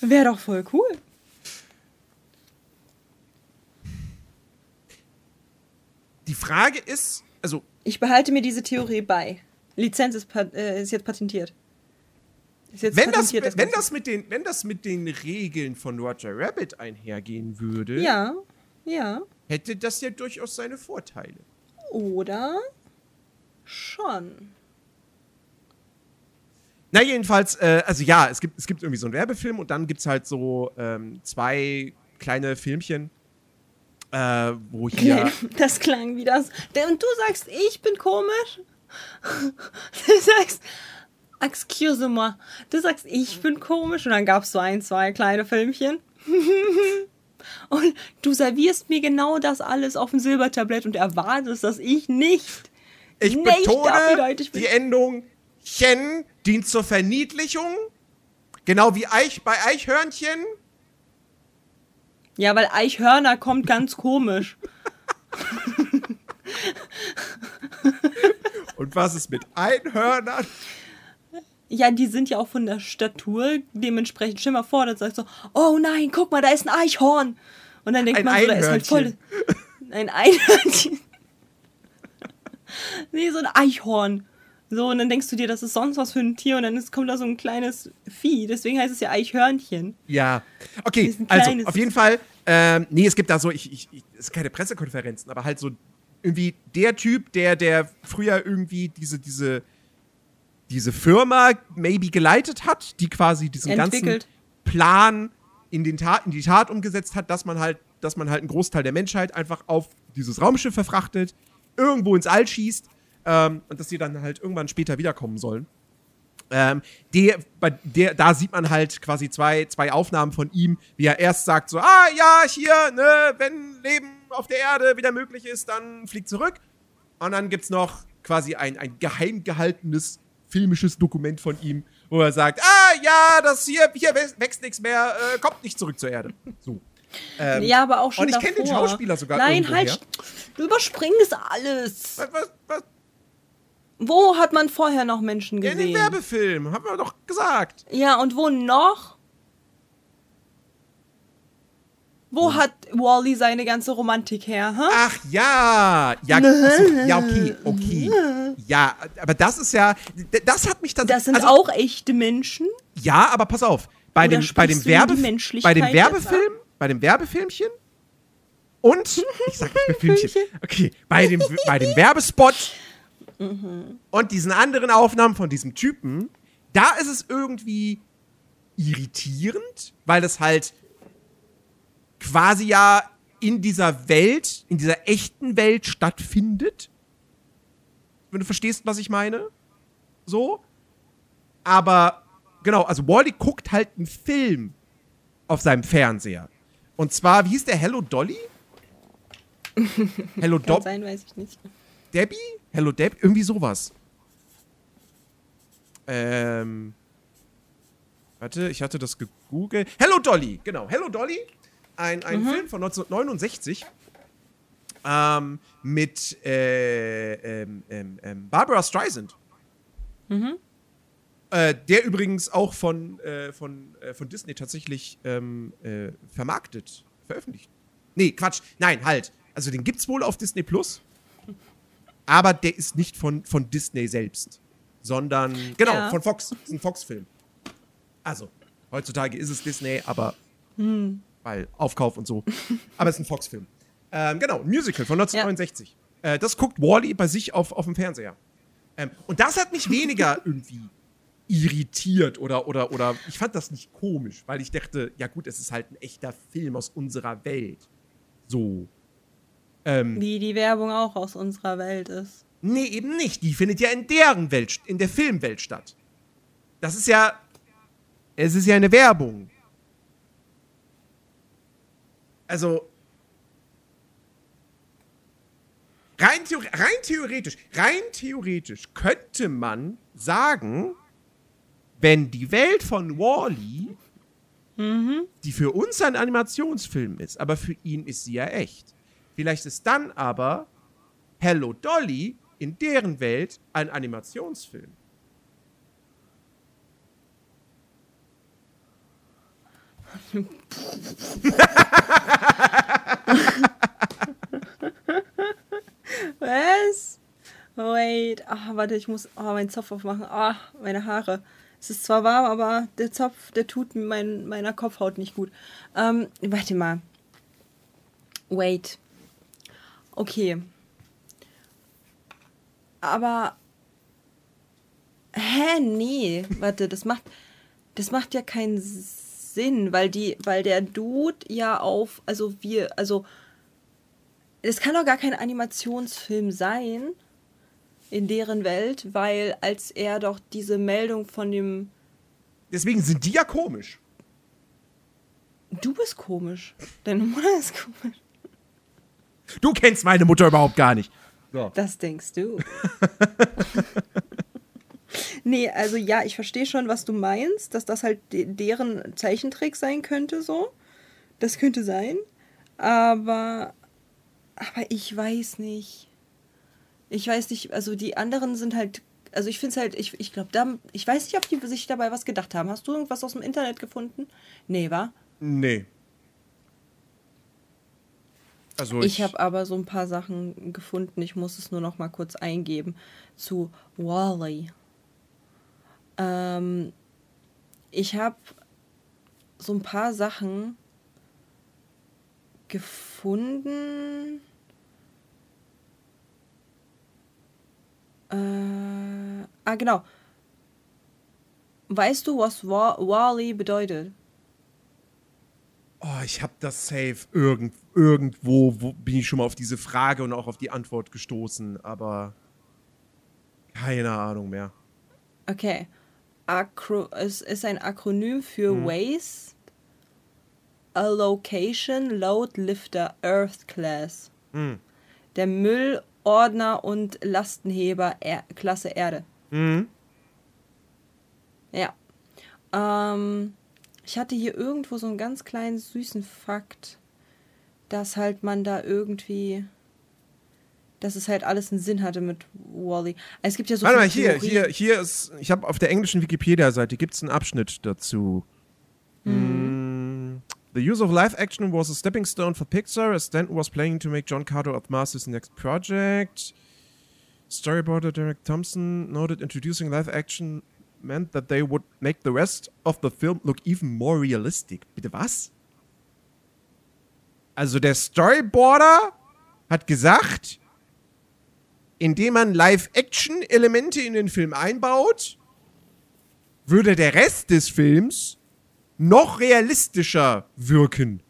Wäre doch voll cool. die Frage ist, also, Ich behalte mir diese Theorie bei. Lizenz ist, äh, ist jetzt patentiert. Wenn das, patentiert, wenn, das mit den, wenn das mit den Regeln von Roger Rabbit einhergehen würde, Ja, ja. hätte das ja durchaus seine Vorteile. Oder schon. Na, jedenfalls, äh, also ja, es gibt, es gibt irgendwie so einen Werbefilm und dann gibt es halt so ähm, zwei kleine Filmchen, äh, wo hier. Das klang wie das. Und du sagst, ich bin komisch? Du sagst, excuse moi. Du sagst, ich bin komisch. Und dann gab es so ein, zwei kleine Filmchen. Und du servierst mir genau das alles auf dem Silbertablett und erwartest, dass ich nicht. Ich nicht betone, bin. die Endung chen dient zur Verniedlichung. Genau wie Eich bei Eichhörnchen. Ja, weil Eichhörner kommt ganz komisch. Und was ist mit Einhörnern? Ja, die sind ja auch von der Statur dementsprechend. Stell mal vor, dann sagst du, oh nein, guck mal, da ist ein Eichhorn. Und dann denkt Ein man so, da ist halt voll. Ein Einhörnchen. nee, so ein Eichhorn. So, und dann denkst du dir, das ist sonst was für ein Tier und dann ist, kommt da so ein kleines Vieh. Deswegen heißt es ja Eichhörnchen. Ja. Okay, also auf jeden Fall. Ähm, nee, es gibt da so, ich, ich, ich, es sind keine Pressekonferenzen, aber halt so irgendwie der Typ, der, der früher irgendwie diese, diese, diese Firma maybe geleitet hat, die quasi diesen Entwickelt. ganzen Plan in, den Tat, in die Tat umgesetzt hat, dass man halt, dass man halt einen Großteil der Menschheit einfach auf dieses Raumschiff verfrachtet, irgendwo ins All schießt ähm, und dass die dann halt irgendwann später wiederkommen sollen. Ähm, der, bei der, da sieht man halt quasi zwei, zwei Aufnahmen von ihm, wie er erst sagt so, ah ja, hier, ne, wenn Leben auf der Erde wieder möglich ist, dann fliegt zurück. Und dann gibt's noch quasi ein, ein geheim gehaltenes filmisches Dokument von ihm, wo er sagt, ah ja, das hier, hier wächst, nichts mehr, äh, kommt nicht zurück zur Erde. So. Ähm, ja, aber auch schon und ich kenn den. Schauspieler sogar Nein, halt, du überspringst alles. Was, was, was? Wo hat man vorher noch Menschen In den gesehen? Werbefilm, haben wir doch gesagt. Ja, und wo noch? Wo hat Wally seine ganze Romantik her? Hä? Ach ja, ja, achso, ja, okay, okay. Ja, aber das ist ja, das hat mich dann. Das sind also, auch echte Menschen. Ja, aber pass auf, bei Oder dem, bei dem Werbe, bei dem Werbefilm, bei dem Werbefilmchen und ich sag nicht mehr Filmchen, okay, bei dem, bei dem Werbespot und diesen anderen Aufnahmen von diesem Typen, da ist es irgendwie irritierend, weil das halt quasi ja in dieser Welt, in dieser echten Welt stattfindet. Wenn du verstehst, was ich meine. So. Aber, genau, also Wally guckt halt einen Film auf seinem Fernseher. Und zwar, wie hieß der? Hello Dolly? Hello Dob sein, weiß ich nicht. Debbie? Hello Debbie? Irgendwie sowas. Ähm. Warte, ich hatte das gegoogelt. Hello Dolly, genau. Hello Dolly. Ein, ein Film von 1969. Ähm, mit äh, ähm, ähm, ähm, Barbara Streisand. Äh, der übrigens auch von, äh, von, äh, von Disney tatsächlich ähm, äh, vermarktet, veröffentlicht. Nee, Quatsch. Nein, halt. Also den gibt's wohl auf Disney Plus. aber der ist nicht von, von Disney selbst, sondern, genau, Ja. von Fox. ist ein Fox-Film. Also, heutzutage ist es Disney, aber weil Aufkauf und so. aber es ist ein Fox-Film. Ähm, genau, ein Musical von 1969. Äh, das guckt Wally bei sich auf, auf dem Fernseher. Ähm, und das hat mich weniger irgendwie irritiert oder, oder, oder ich fand das nicht komisch, weil ich dachte, ja gut, es ist halt ein echter Film aus unserer Welt. So. Ähm, Wie die Werbung auch aus unserer Welt ist. nee, eben nicht. Die findet ja in deren Welt, in der Filmwelt statt. Das ist ja, es ist ja eine Werbung. Also, rein, theor rein theoretisch, rein theoretisch könnte man sagen, wenn die Welt von Wally, die für uns ein Animationsfilm ist, aber für ihn ist sie ja echt. Vielleicht ist dann aber Hello Dolly in deren Welt ein Animationsfilm. Was? Wait. Ach, warte, ich muss oh, meinen Zopf aufmachen. Ah, meine Haare. Es ist zwar warm, aber der Zopf, der tut mein, meiner Kopfhaut nicht gut. Ähm, warte mal. Wait. Okay. Aber. Hä? Nee. Warte, das macht. Das macht ja keinen Sinn, weil die, weil der Dude ja auf, also wir, also es kann doch gar kein Animationsfilm sein in deren Welt, weil als er doch diese Meldung von dem Deswegen sind die ja komisch. Du bist komisch. Deine Mutter ist komisch. Du kennst meine Mutter überhaupt gar nicht. So. Das denkst du. nee, also ja, ich verstehe schon, was du meinst, dass das halt de deren Zeichentrick sein könnte, so. Das könnte sein. Aber. Aber ich weiß nicht. Ich weiß nicht, also die anderen sind halt. Also ich finde es halt, ich, ich glaube, da, ich weiß nicht, ob die sich dabei was gedacht haben. Hast du irgendwas aus dem Internet gefunden? Nee, wa? Nee. Also Ich habe aber so ein paar Sachen gefunden. Ich muss es nur noch mal kurz eingeben zu Wally. Ähm, ich habe so ein paar Sachen gefunden. Äh, ah, genau. Weißt du, was Wa Wally bedeutet? Oh, ich habe das safe irgend, irgendwo, wo bin ich schon mal auf diese Frage und auch auf die Antwort gestoßen, aber keine Ahnung mehr. Okay. Acro es ist ein Akronym für Waste Allocation Load Lifter Earth Class. Der Müllordner und Lastenheber er Klasse Erde. Mhm. Ja. Ähm, ich hatte hier irgendwo so einen ganz kleinen süßen Fakt, dass halt man da irgendwie. Dass es halt alles einen Sinn hatte mit Wally. Es gibt ja so Warte mal, hier, hier, Theorien. hier ist, ich habe auf der englischen Wikipedia-Seite gibt es einen Abschnitt dazu. Mm, The use of live action was a stepping stone for Pixar, as Stanton was planning to make John Carter of Mars his next project. Storyboarder Derek Thompson noted introducing live action meant that they would make the rest of the film look even more realistic. Bitte was? Also der Storyboarder hat gesagt, indem man Live-Action-Elemente in den Film einbaut, würde der Rest des Films noch realistischer wirken.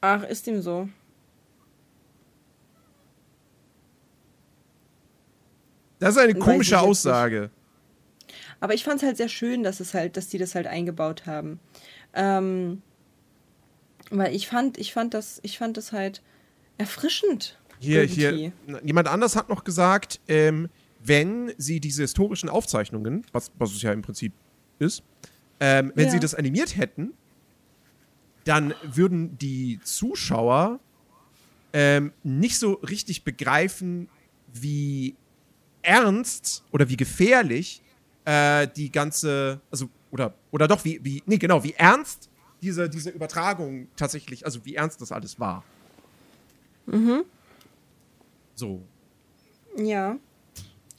Ach, ist ihm so. Das ist eine komische Aussage. Aber ich fand es halt sehr schön, dass es halt, dass die das halt eingebaut haben. Ähm, weil ich fand, ich fand das, ich fand das halt erfrischend. Hier, irgendwie. hier, jemand anders hat noch gesagt, ähm, wenn sie diese historischen Aufzeichnungen, was, was es ja im Prinzip ist, ähm, wenn Ja. sie das animiert hätten, dann würden die Zuschauer ähm, nicht so richtig begreifen, wie ernst oder wie gefährlich äh, die ganze, also, oder, oder doch, wie, wie, nee, genau, wie ernst diese, diese Übertragung tatsächlich, also wie ernst das alles war. So. Ja.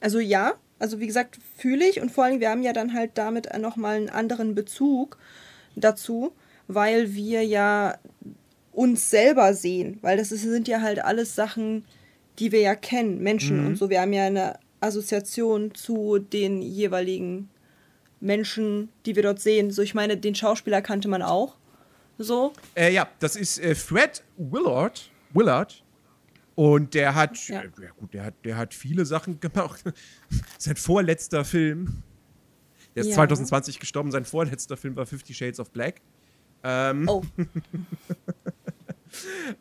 Also ja, also wie gesagt, fühle ich und vor allem, wir haben ja dann halt damit nochmal einen anderen Bezug dazu, weil wir ja uns selber sehen, weil das ist, sind ja halt alles Sachen, die wir ja kennen, Menschen und so. Wir haben ja eine Assoziation zu den jeweiligen Menschen, die wir dort sehen. So, ich meine, den Schauspieler kannte man auch. So. Äh, ja, das ist äh, Fred Willard. Willard. Und der hat, Ja. ja. ja gut, der hat, der hat viele Sachen gemacht. sein vorletzter Film, der ist Ja. 2020 gestorben, sein vorletzter Film war Fifty Shades of Black. Ähm, Oh,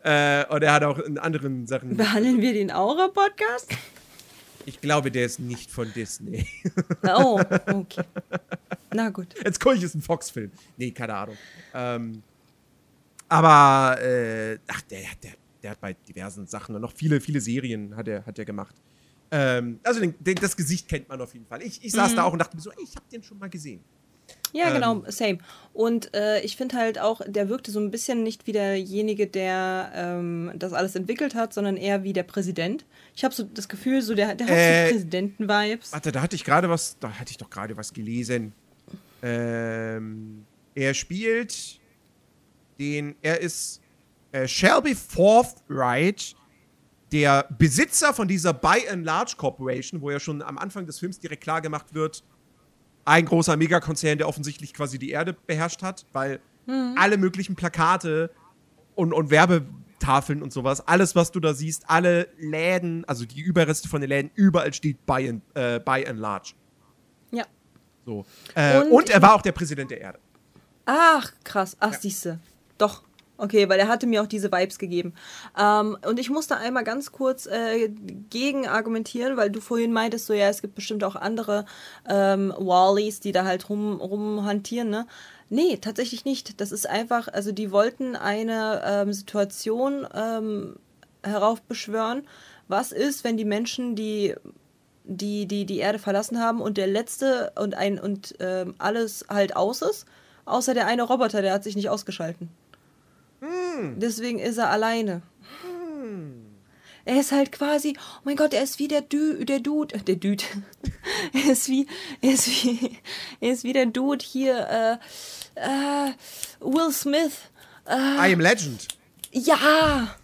äh, und er hat auch in anderen Sachen. behandeln wir den Aura-Podcast? Ich glaube, der ist nicht von Disney. Oh, okay. Na gut. Jetzt gucke ich, ist ein Fox-Film. Nee, keine Ahnung. Ähm, aber, äh, ach, der, der, der hat bei diversen Sachen und noch viele, viele Serien hat er, hat er gemacht. Ähm, also den, den, das Gesicht kennt man auf jeden Fall. Ich, ich saß da auch und dachte mir so, ey, ich habe den schon mal gesehen. Ja, Ähm. genau, same. Und äh, ich finde halt auch, der wirkte so ein bisschen nicht wie derjenige, der ähm, das alles entwickelt hat, sondern eher wie der Präsident. Ich habe so das Gefühl, so der, der hat Äh, so Präsidenten-Vibes. Warte, da hatte ich gerade was, da hatte ich doch gerade was gelesen. Ähm, er spielt den, er ist äh, Shelby Forthright, der Besitzer von dieser Buy and Large Corporation, wo ja schon am Anfang des Films direkt klar gemacht wird, ein großer Megakonzern, der offensichtlich quasi die Erde beherrscht hat, weil alle möglichen Plakate und, und Werbetafeln und sowas, alles, was du da siehst, alle Läden, also die Überreste von den Läden, überall steht Buy and, äh, Buy and Large. Ja. So. Äh, Und- und, er war auch der Präsident der Erde. Ach, krass. Ach, siehste. Doch. Okay, weil er hatte mir auch diese Vibes gegeben. Ähm, und ich musste einmal ganz kurz äh, gegen argumentieren, weil du vorhin meintest, so ja, es gibt bestimmt auch andere ähm, Wallies, die da halt rum, rumhantieren, ne? Nee, tatsächlich nicht. Das ist einfach, also die wollten eine ähm, Situation ähm, heraufbeschwören. Was ist, wenn die Menschen, die die, die die Erde verlassen haben und der letzte und ein und ähm, alles halt aus ist, außer der eine Roboter, der hat sich nicht ausgeschalten. Deswegen ist er alleine. Er ist halt quasi, oh mein Gott, er ist wie der Dü, der Dude, äh, der Dude. er ist wie, er ist wie, er ist wie der Dude hier, äh, äh, Will Smith. I am Legend. Ja,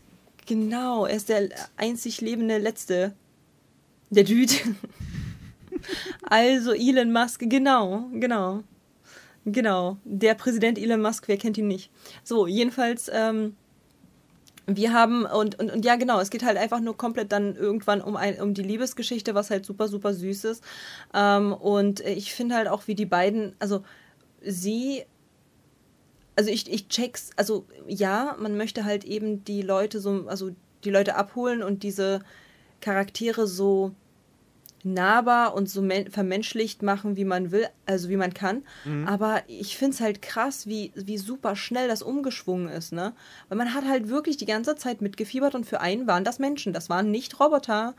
genau, er ist der einzig lebende Letzte. Der Dude. also Elon Musk, genau, genau. Genau, der Präsident Elon Musk, wer kennt ihn nicht? So, jedenfalls, ähm, wir haben, und, und, und ja, genau, es geht halt einfach nur komplett dann irgendwann um, ein, um die Liebesgeschichte, was halt super, super süß ist. Ähm, und ich finde halt auch, wie die beiden, also sie also ich, ich check's, also ja, man möchte halt eben die Leute so, also die Leute abholen und diese Charaktere so nahbar und so men- vermenschlicht machen, wie man will, also wie man kann. Aber ich find's halt krass, wie, wie super schnell das umgeschwungen ist, ne? Weil man hat halt wirklich die ganze Zeit mitgefiebert und für einen waren das Menschen, das waren nicht Roboter.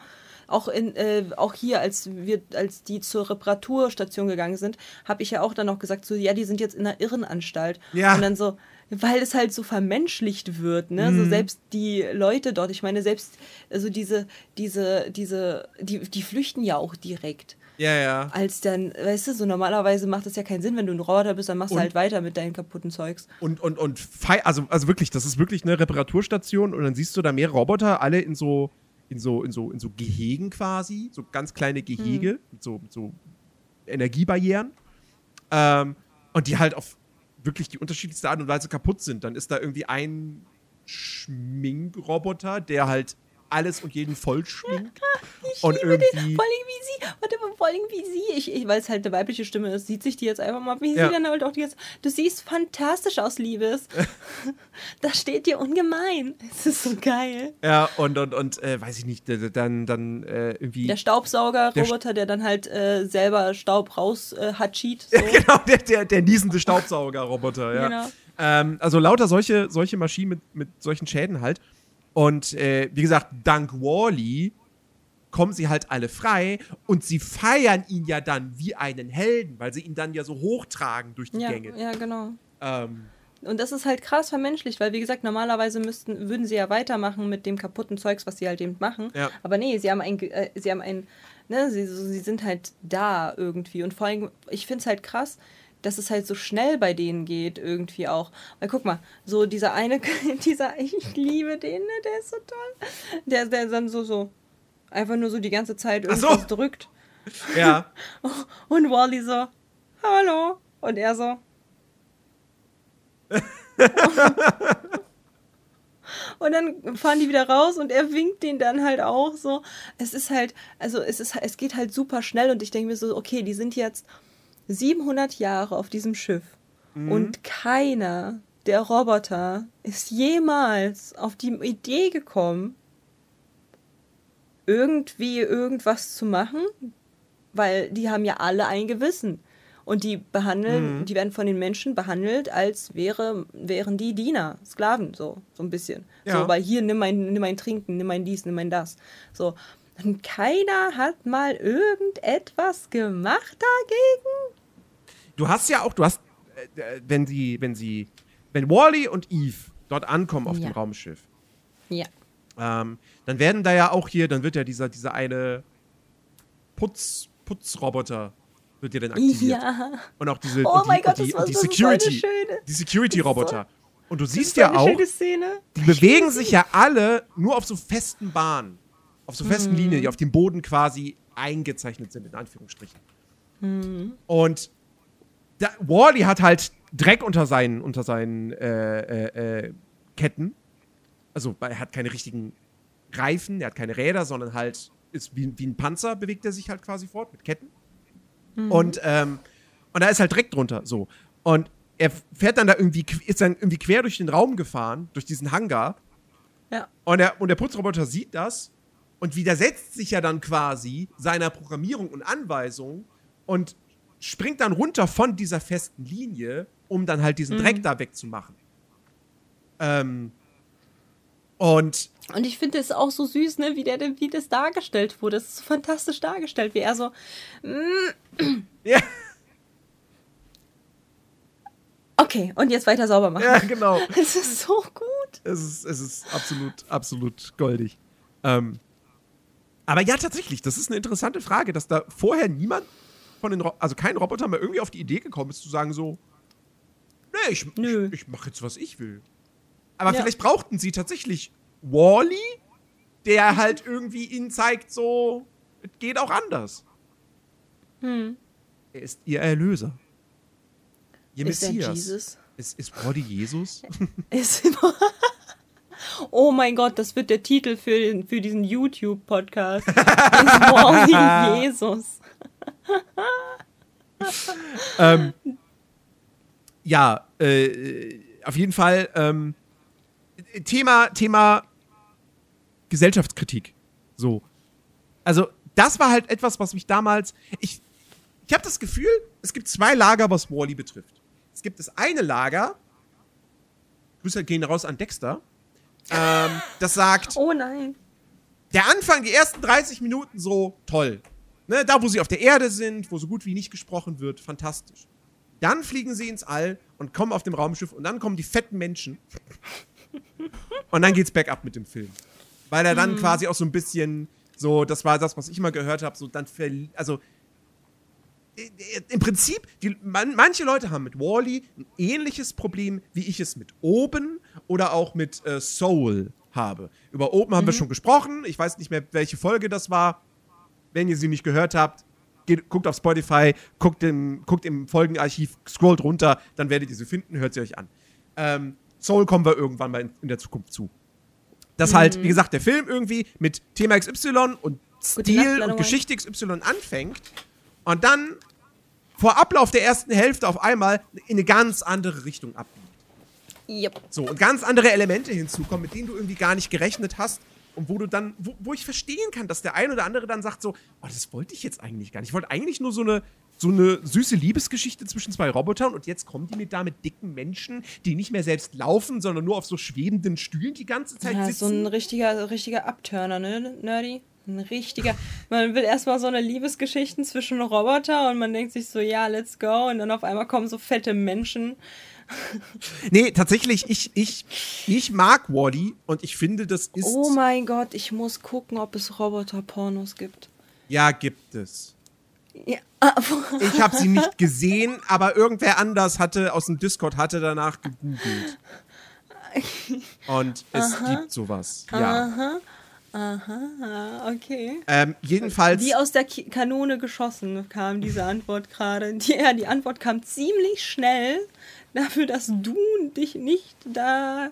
Auch, in, äh, auch hier, als wir, als die zur Reparaturstation gegangen sind, habe ich ja auch dann noch gesagt, so, ja, die sind jetzt in einer Irrenanstalt. Ja. Und dann so, weil es halt so vermenschlicht wird, ne? So selbst die Leute dort, ich meine, selbst, also diese, diese, diese, die, die flüchten ja auch direkt. Ja, ja. Als dann, weißt du, so normalerweise macht das ja keinen Sinn, wenn du ein Roboter bist, dann machst du Und- halt weiter mit deinen kaputten Zeugs. Und, und, und, fei also, also wirklich, das ist wirklich eine Reparaturstation und dann siehst du da mehrere Roboter, alle in so, in so, in so, in so Gehegen quasi, so ganz kleine Gehege, mit so, mit so Energiebarrieren. Ähm, und die halt auf wirklich die unterschiedlichste Art und Weise kaputt sind. Dann ist da irgendwie ein Schminkroboter, der halt alles und jeden voll schminkt. und liebe den, irgendwie. vor allem wie sie, warte mal, vor allem wie sie, ich, ich weil es halt eine weibliche Stimme ist, sieht sich die jetzt einfach mal, wie Ja. sie dann halt auch die jetzt, du siehst fantastisch aus, Liebes. das steht dir ungemein. Es ist so geil. Ja, und, und, und, äh, weiß ich nicht, dann, dann äh, irgendwie. Der Staubsauger-Roboter, der, dann halt äh, selber Staub raus äh, hatschieht. So. genau, der, der, der niesende Staubsauger-Roboter, ja. Genau. Ähm, also lauter solche, solche Maschinen mit, mit solchen Schäden halt. Und äh, wie gesagt, dank Wally kommen sie halt alle frei und sie feiern ihn ja dann wie einen Helden, weil sie ihn dann ja so hochtragen durch die Ja, Gänge. ja, genau. Ähm, Und das ist halt krass vermenschlicht, weil wie gesagt, normalerweise müssten, würden sie ja weitermachen mit dem kaputten Zeugs, was sie halt eben machen. Ja. Aber nee, sie haben ein, äh, sie haben ein, ne, sie, so, sie sind halt da irgendwie. Und vor allem, ich finde es halt krass, dass es halt so schnell bei denen geht, irgendwie auch. Weil guck mal, so dieser eine, dieser, ich liebe den, ne, der ist so toll. Der, der dann so, so, einfach nur so die ganze Zeit Ach so. irgendwas drückt. Ja. Und Wally so, hallo. Und er so. und dann fahren die wieder raus und er winkt den dann halt auch so. Es ist halt, also es ist, es geht halt super schnell und ich denke mir so, okay, die sind jetzt 700 Jahre auf diesem Schiff und keiner der Roboter ist jemals auf die Idee gekommen, irgendwie irgendwas zu machen, weil die haben ja alle ein Gewissen. Und die behandeln, die werden von den Menschen behandelt, als wäre, wären die Diener, Sklaven, so, so ein bisschen. Ja. So, weil hier, nimm mein, nimm mein Trinken, nimm mein dies, nimm mein das. So. Und keiner hat mal irgendetwas gemacht dagegen. Du hast ja auch, du hast, äh, äh, wenn sie, wenn sie, wenn Wally und Eve dort ankommen auf Ja. dem Raumschiff, Ja. ähm, dann werden da ja auch hier, dann wird ja dieser, dieser eine Putz, Putzroboter wird ja dann aktiviert. Ja. Und auch diese, Oh die, mein Gott, die, die so Security, die Security-Roboter. Und du siehst ja auch, die bewegen sich ja alle nur auf so festen Bahnen, auf so festen Mhm. Linien, die auf dem Boden quasi eingezeichnet sind, in Anführungsstrichen. Mhm. Und da, Wally hat halt Dreck unter seinen, unter seinen äh, äh, äh, Ketten. Also er hat keine richtigen Reifen, er hat keine Räder, sondern halt ist wie, wie ein Panzer, bewegt er sich halt quasi fort mit Ketten. Und, ähm, und da ist halt Dreck drunter, so. Und er fährt dann da irgendwie, ist dann irgendwie quer durch den Raum gefahren, durch diesen Hangar. Ja. Und der, und der Putzroboter sieht das und widersetzt sich ja dann quasi seiner Programmierung und Anweisung und springt dann runter von dieser festen Linie, um dann halt diesen Dreck da wegzumachen. Ähm, und Und ich finde es auch so süß, ne, wie, der, wie das dargestellt wurde. Das ist so fantastisch dargestellt, wie er so, ja, okay, und jetzt weiter sauber machen. ja, genau. Es ist so gut. Es ist, es ist absolut, absolut goldig. Ähm, aber ja, tatsächlich, das ist eine interessante Frage, dass da vorher niemand von den, also kein Roboter mehr irgendwie auf die Idee gekommen ist, zu sagen so, nee, ich, Nö. ich, ich mache jetzt, was ich will. Aber Ja. vielleicht brauchten sie tatsächlich Wally, der halt irgendwie ihnen zeigt, so, es geht auch anders. Hm. Er ist ihr Erlöser. Ihr Ist er Messias. Jesus? Ist, ist Wally Jesus? Ist Oh mein Gott, das wird der Titel für, den, für diesen YouTube-Podcast. Ist Wally Jesus. ähm, ja, äh, auf jeden Fall ähm, Thema, Thema Gesellschaftskritik. So. Also, das war halt etwas, was mich damals. Ich, ich habe das Gefühl, es gibt zwei Lager, was Wally betrifft. Es gibt das eine Lager, Grüße gehen raus an Dexter, ähm, das sagt, Oh nein. der Anfang, die ersten 30 Minuten so toll. Ne, da, wo sie auf der Erde sind, wo so gut wie nicht gesprochen wird, fantastisch. Dann fliegen sie ins All und kommen auf dem Raumschiff und dann kommen die fetten Menschen. und dann geht's back up mit dem Film. Weil er dann quasi auch so ein bisschen so, das war das, was ich mal gehört habe, so dann also im Prinzip, die, man, manche Leute haben mit Wally ein ähnliches Problem, wie ich es mit Oben oder auch mit äh, Soul habe. Über Oben haben wir schon gesprochen. Ich weiß nicht mehr, welche Folge das war. Wenn ihr sie nicht gehört habt, geht, guckt auf Spotify, guckt im, guckt im Folgenarchiv, scrollt runter, dann werdet ihr sie finden, hört sie euch an. Ähm, Soul kommen wir irgendwann mal in, in der Zukunft zu. Dass halt, wie gesagt, der Film irgendwie mit Thema XY und Nacht, Stil Lana und. Geschichte XY anfängt und dann vor Ablauf der ersten Hälfte auf einmal in eine ganz andere Richtung abbiegt. Yep. So, und ganz andere Elemente hinzukommen, mit denen du irgendwie gar nicht gerechnet hast. Und wo du dann, wo, wo ich verstehen kann, dass der ein oder andere dann sagt so, oh, das wollte ich jetzt eigentlich gar nicht. Ich wollte eigentlich nur so eine, so eine süße Liebesgeschichte zwischen zwei Robotern und jetzt kommen die mir da mit dicken Menschen, die nicht mehr selbst laufen, sondern nur auf so schwebenden Stühlen die ganze Zeit Ja, sitzen. so ein richtiger, richtiger Abturner, ne, Nerdy? Ein richtiger. Man will erstmal so eine Liebesgeschichte zwischen Roboter und man denkt sich so, ja, let's go. Und dann auf einmal kommen so fette Menschen. Nee, tatsächlich, ich, ich, ich mag Wally und ich finde, das ist. Oh mein Gott, ich muss gucken, ob es Roboter-Pornos gibt. Ja, gibt es. Ja, Ich habe sie nicht gesehen, aber irgendwer anders hatte aus dem Discord hatte danach gegoogelt. Und es gibt sowas. Ja. aha, okay. Ähm, jedenfalls. Wie aus der Ki Kanone geschossen kam diese Antwort gerade. Ja, die Antwort kam ziemlich schnell dafür, dass du dich nicht da.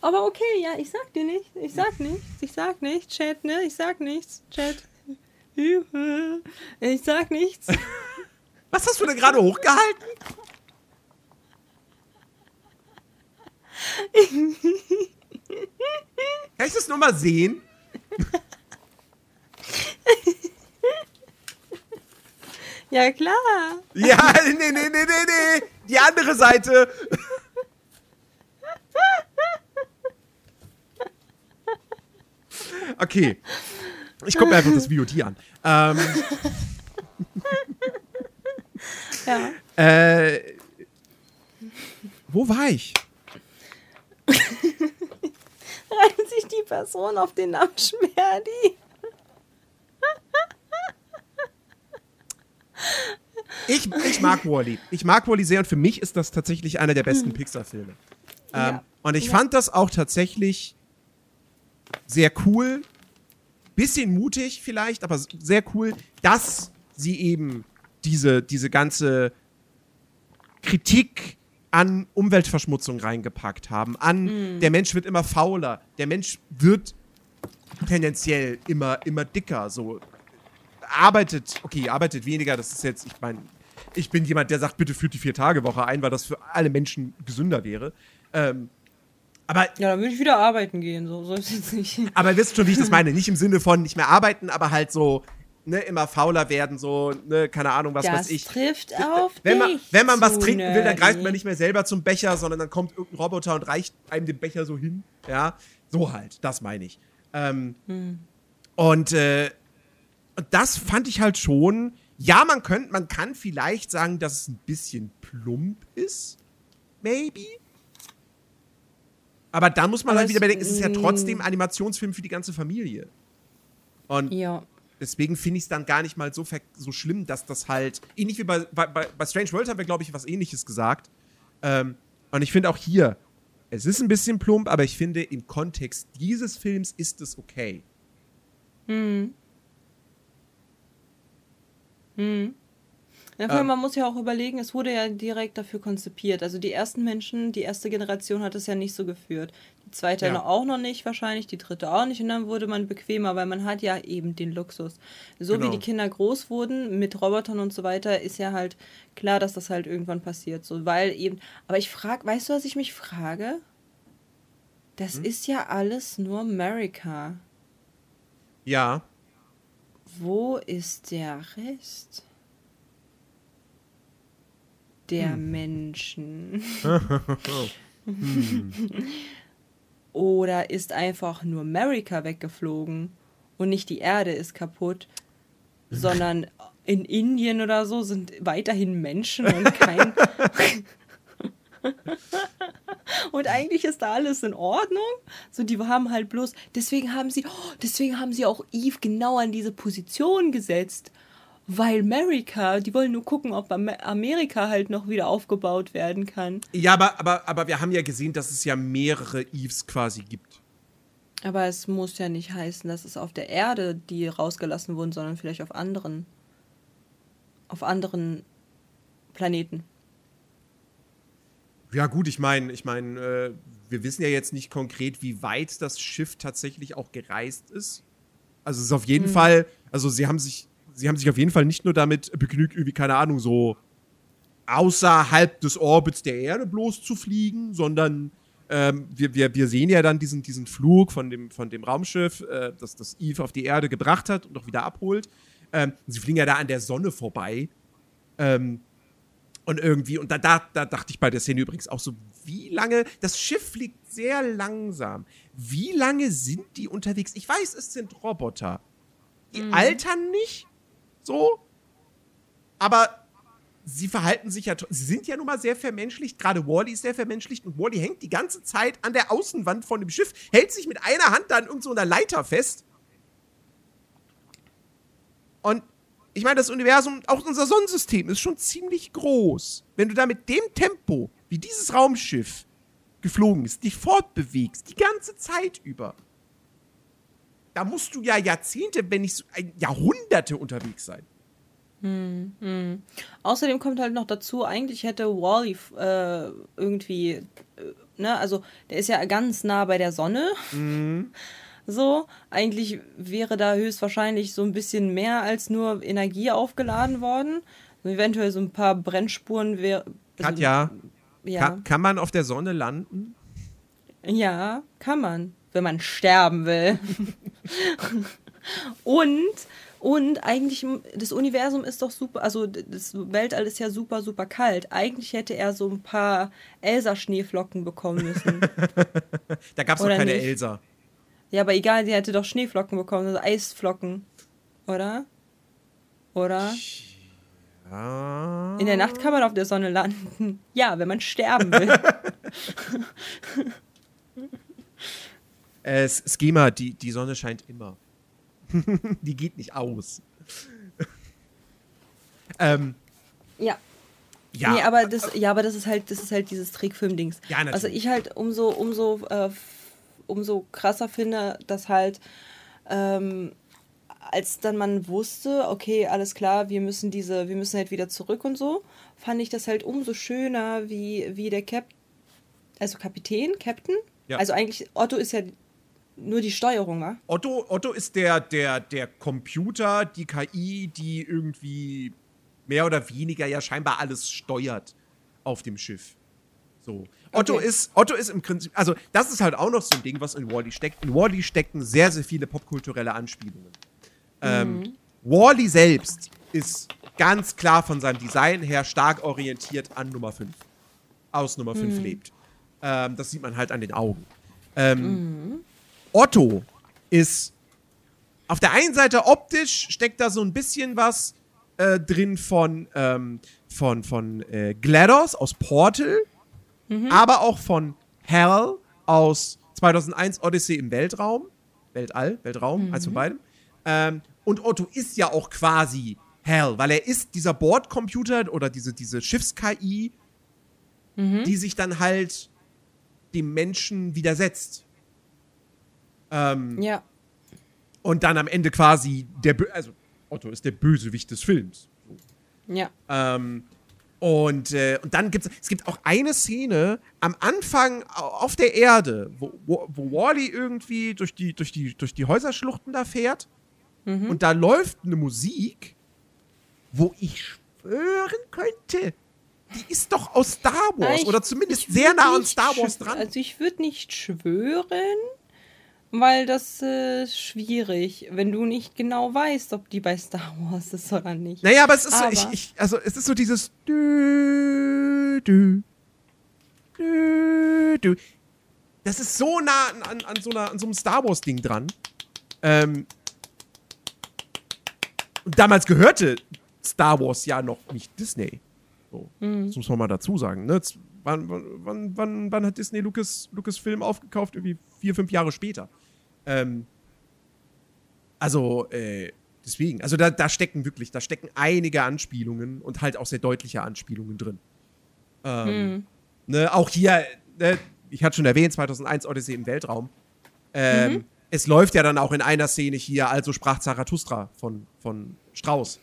Aber okay, ja, ich sag dir nichts. Ich sag nichts. Ich sag nichts, Chat, ne? Ich sag nichts, Chat. Ich sag nichts. Was hast du denn gerade hochgehalten? Kann ich das nur mal sehen? Ja, klar. Ja, nee, nee, nee, nee, nee. Die andere Seite. Okay. Ich gucke mir einfach das VOD an. Ähm, Ja. äh, wo war ich? Reimt sich die Person auf den Namen Schmerdi? Ich, ich mag Wally. Ich mag Wally sehr und für mich ist das tatsächlich einer der besten Pixar-Filme. Ähm, Ja. Und ich Ja. fand das auch tatsächlich sehr cool. Bisschen mutig vielleicht, aber sehr cool, dass sie eben diese, diese ganze Kritik an Umweltverschmutzung reingepackt haben. An der Mensch wird immer fauler, der Mensch wird tendenziell immer, immer dicker. So arbeitet, okay, arbeitet weniger, das ist jetzt, ich meine, ich bin jemand, der sagt, bitte führt die Vier-Tage-Woche ein, weil das für alle Menschen gesünder wäre. Ähm, aber, Ja, dann würde ich wieder arbeiten gehen. So, so ist es nicht. aber ihr wisst schon, wie ich das meine. Nicht im Sinne von nicht mehr arbeiten, aber halt so, ne, immer fauler werden, so, ne, keine Ahnung, was das weiß ich. trifft auf Wenn man, dich wenn man was zu, trinken will, dann greift man nicht mehr selber zum Becher, sondern dann kommt irgendein Roboter und reicht einem den Becher so hin. Ja, so halt, das meine ich. Ähm, Und äh, und das fand ich halt schon. Ja, man könnte, man kann vielleicht sagen, dass es ein bisschen plump ist. Maybe. Aber dann muss man Aber halt wieder bedenken, es ist ja trotzdem ein Animationsfilm für die ganze Familie. Und Ja. deswegen finde ich es dann gar nicht mal so, so schlimm, dass das halt. Ähnlich wie bei, bei, bei Strange World haben wir, glaube ich, was ähnliches gesagt. Ähm, und ich finde auch hier, es ist ein bisschen plump, aber ich finde, im Kontext dieses Films ist es okay. Ja, vor allem, Ähm. man muss ja auch überlegen, es wurde ja direkt dafür konzipiert. Also die ersten Menschen, die erste Generation hat es ja nicht so geführt. Die zweite Ja. auch noch nicht wahrscheinlich, die dritte auch nicht. Und dann wurde man bequemer, weil man hat ja eben den Luxus. So Genau. wie die Kinder groß wurden mit Robotern und so weiter, ist ja halt klar, dass das halt irgendwann passiert. So, weil eben. Aber ich frage, weißt du, was ich mich frage? Das Hm? ist ja alles nur America. Ja. Wo ist der Rest? Der Hm. Menschen. Oder ist einfach nur America weggeflogen und nicht die Erde ist kaputt, sondern in Indien oder so sind weiterhin Menschen und kein. Und eigentlich ist da alles in Ordnung. So, die haben halt bloß, deswegen haben sie, oh, deswegen haben sie auch Eve genau an diese Position gesetzt. Weil America, die wollen nur gucken, ob Am- Amerika halt noch wieder aufgebaut werden kann. Ja, aber, aber, aber wir haben ja gesehen, dass es ja mehrere Eves quasi gibt. Aber es muss ja nicht heißen, dass es auf der Erde die rausgelassen wurden, sondern vielleicht auf anderen. Auf anderen Planeten. Ja, gut, ich meine, ich meine, äh, wir wissen ja jetzt nicht konkret, wie weit das Schiff tatsächlich auch gereist ist. Also es ist auf jeden Fall, also sie haben sich, sie haben sich auf jeden Fall nicht nur damit begnügt, irgendwie, keine Ahnung, so außerhalb des Orbits der Erde bloß zu fliegen, sondern ähm, wir, wir, wir sehen ja dann diesen, diesen Flug von dem, von dem Raumschiff, äh, das das Eve auf die Erde gebracht hat und auch wieder abholt. Ähm, sie fliegen ja da an der Sonne vorbei. Ähm, und irgendwie, und da, da, da dachte ich bei der Szene übrigens auch so, wie lange, das Schiff fliegt sehr langsam. Wie lange sind die unterwegs? Ich weiß, es sind Roboter. Die altern nicht so, aber sie verhalten sich ja, sie sind ja nun mal sehr vermenschlicht, gerade Wally ist sehr vermenschlicht und Wally hängt die ganze Zeit an der Außenwand von dem Schiff, hält sich mit einer Hand da an irgendeiner so Leiter fest. Und ich meine, das Universum, auch unser Sonnensystem ist schon ziemlich groß. Wenn du da mit dem Tempo, wie dieses Raumschiff geflogen ist, dich fortbewegst, die ganze Zeit über, da musst du ja Jahrzehnte, wenn nicht so, ein- Jahrhunderte unterwegs sein. Außerdem kommt halt noch dazu, eigentlich hätte Wally äh, irgendwie, äh, ne, also der ist ja ganz nah bei der Sonne. So, eigentlich wäre da höchstwahrscheinlich so ein bisschen mehr als nur Energie aufgeladen worden. Also eventuell so ein paar Brennspuren wäre. Katja, ja, kann, kann man auf der Sonne landen? ja, kann man, wenn man sterben will. und und eigentlich, das Universum ist doch super, also das Weltall ist ja super, super kalt. Eigentlich hätte er so ein paar Elsa-Schneeflocken bekommen müssen. Da gab es noch keine nicht? Elsa. Ja, aber egal, die hätte doch Schneeflocken bekommen, also Eisflocken. Oder? Oder? Ah. In der Nacht kann man auf der Sonne landen. Ja, wenn man sterben will. Äh, Schema, die, die Sonne scheint immer. die geht nicht aus. ähm, ja. ja, Nee, aber das, ja, aber das ist halt, das ist halt dieses Trickfilm-Dings. Ja, natürlich. Also ich halt umso, umso, äh, umso krasser finde, dass halt, ähm, als dann man wusste, okay, alles klar, wir müssen diese, wir müssen halt wieder zurück und so, fand ich das halt umso schöner, wie, wie der Cap, also Kapitän, Captain. Ja. Also eigentlich, Otto ist ja nur die Steuerung, wa? Otto, Otto ist der, der, der Computer, die KI, die irgendwie mehr oder weniger ja scheinbar alles steuert auf dem Schiff. So. Otto Okay. ist, Otto ist im Prinzip, also das ist halt auch noch so ein Ding, was in Wally steckt. In Wally stecken sehr, sehr viele popkulturelle Anspielungen. Ähm, Wally selbst ist ganz klar von seinem Design her stark orientiert an Nummer 5. Aus Nummer 5 lebt. Ähm, das sieht man halt an den Augen. Ähm, Otto ist auf der einen Seite optisch steckt da so ein bisschen was äh, drin von, ähm, von, von äh, GLaDOS aus Portal, aber auch von Hell aus 2001 Odyssey im Weltraum. Weltall, Weltraum, eins von beidem. Ähm, und Otto ist ja auch quasi Hell, weil er ist dieser Bordcomputer oder diese, diese Schiffs-KI, die sich dann halt dem Menschen widersetzt. Ähm, Ja. und dann am Ende quasi der, Bö also Otto ist der Bösewicht des Films. Ja. Ähm, und, äh, und dann gibt es, es gibt auch eine Szene am Anfang au- auf der Erde, wo, wo, wo Wally irgendwie durch die, durch, die, durch die Häuserschluchten da fährt. Und da läuft eine Musik, wo ich schwören könnte, die ist doch aus Star Wars Ich- oder zumindest sehr nah an Star Wars dran. Also ich würde nicht schwören, weil das äh, ist schwierig, wenn du nicht genau weißt, ob die bei Star Wars ist oder nicht. Naja, aber es ist Aber- so, ich, ich, also es ist so dieses dü, dü, dü, dü. Das ist so nah an, an, an, so, einer, an so einem Star Wars-Ding dran. Ähm, und damals gehörte Star Wars ja noch nicht Disney. So, Das muss man mal dazu sagen. Ne? Wann, wann, wann, wann, hat Disney Lucas, Lucasfilm aufgekauft? Irgendwie vier, fünf Jahre später. Ähm, also, äh, deswegen, also da, da stecken wirklich, da stecken einige Anspielungen und halt auch sehr deutliche Anspielungen drin. Ähm, ne, auch hier, ne, ich hatte schon erwähnt, 2001 Odyssey im Weltraum. Ähm, Es läuft ja dann auch in einer Szene hier, also sprach Zarathustra von, von Strauß.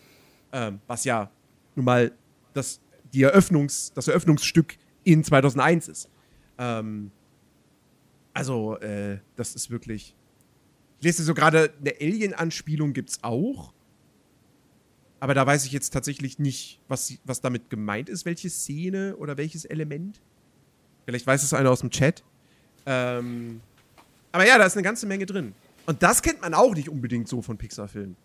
Ähm, was ja nun mal das, die Eröffnungs-, das Eröffnungsstück in 2001 ist. Ähm, also, äh, das ist wirklich. Ich lese so gerade, eine Alien-Anspielung gibt's auch. Aber da weiß ich jetzt tatsächlich nicht, was, was damit gemeint ist, welche Szene oder welches Element. Vielleicht weiß es einer aus dem Chat. Ähm, aber ja, da ist eine ganze Menge drin. Und das kennt man auch nicht unbedingt so von Pixar-Filmen.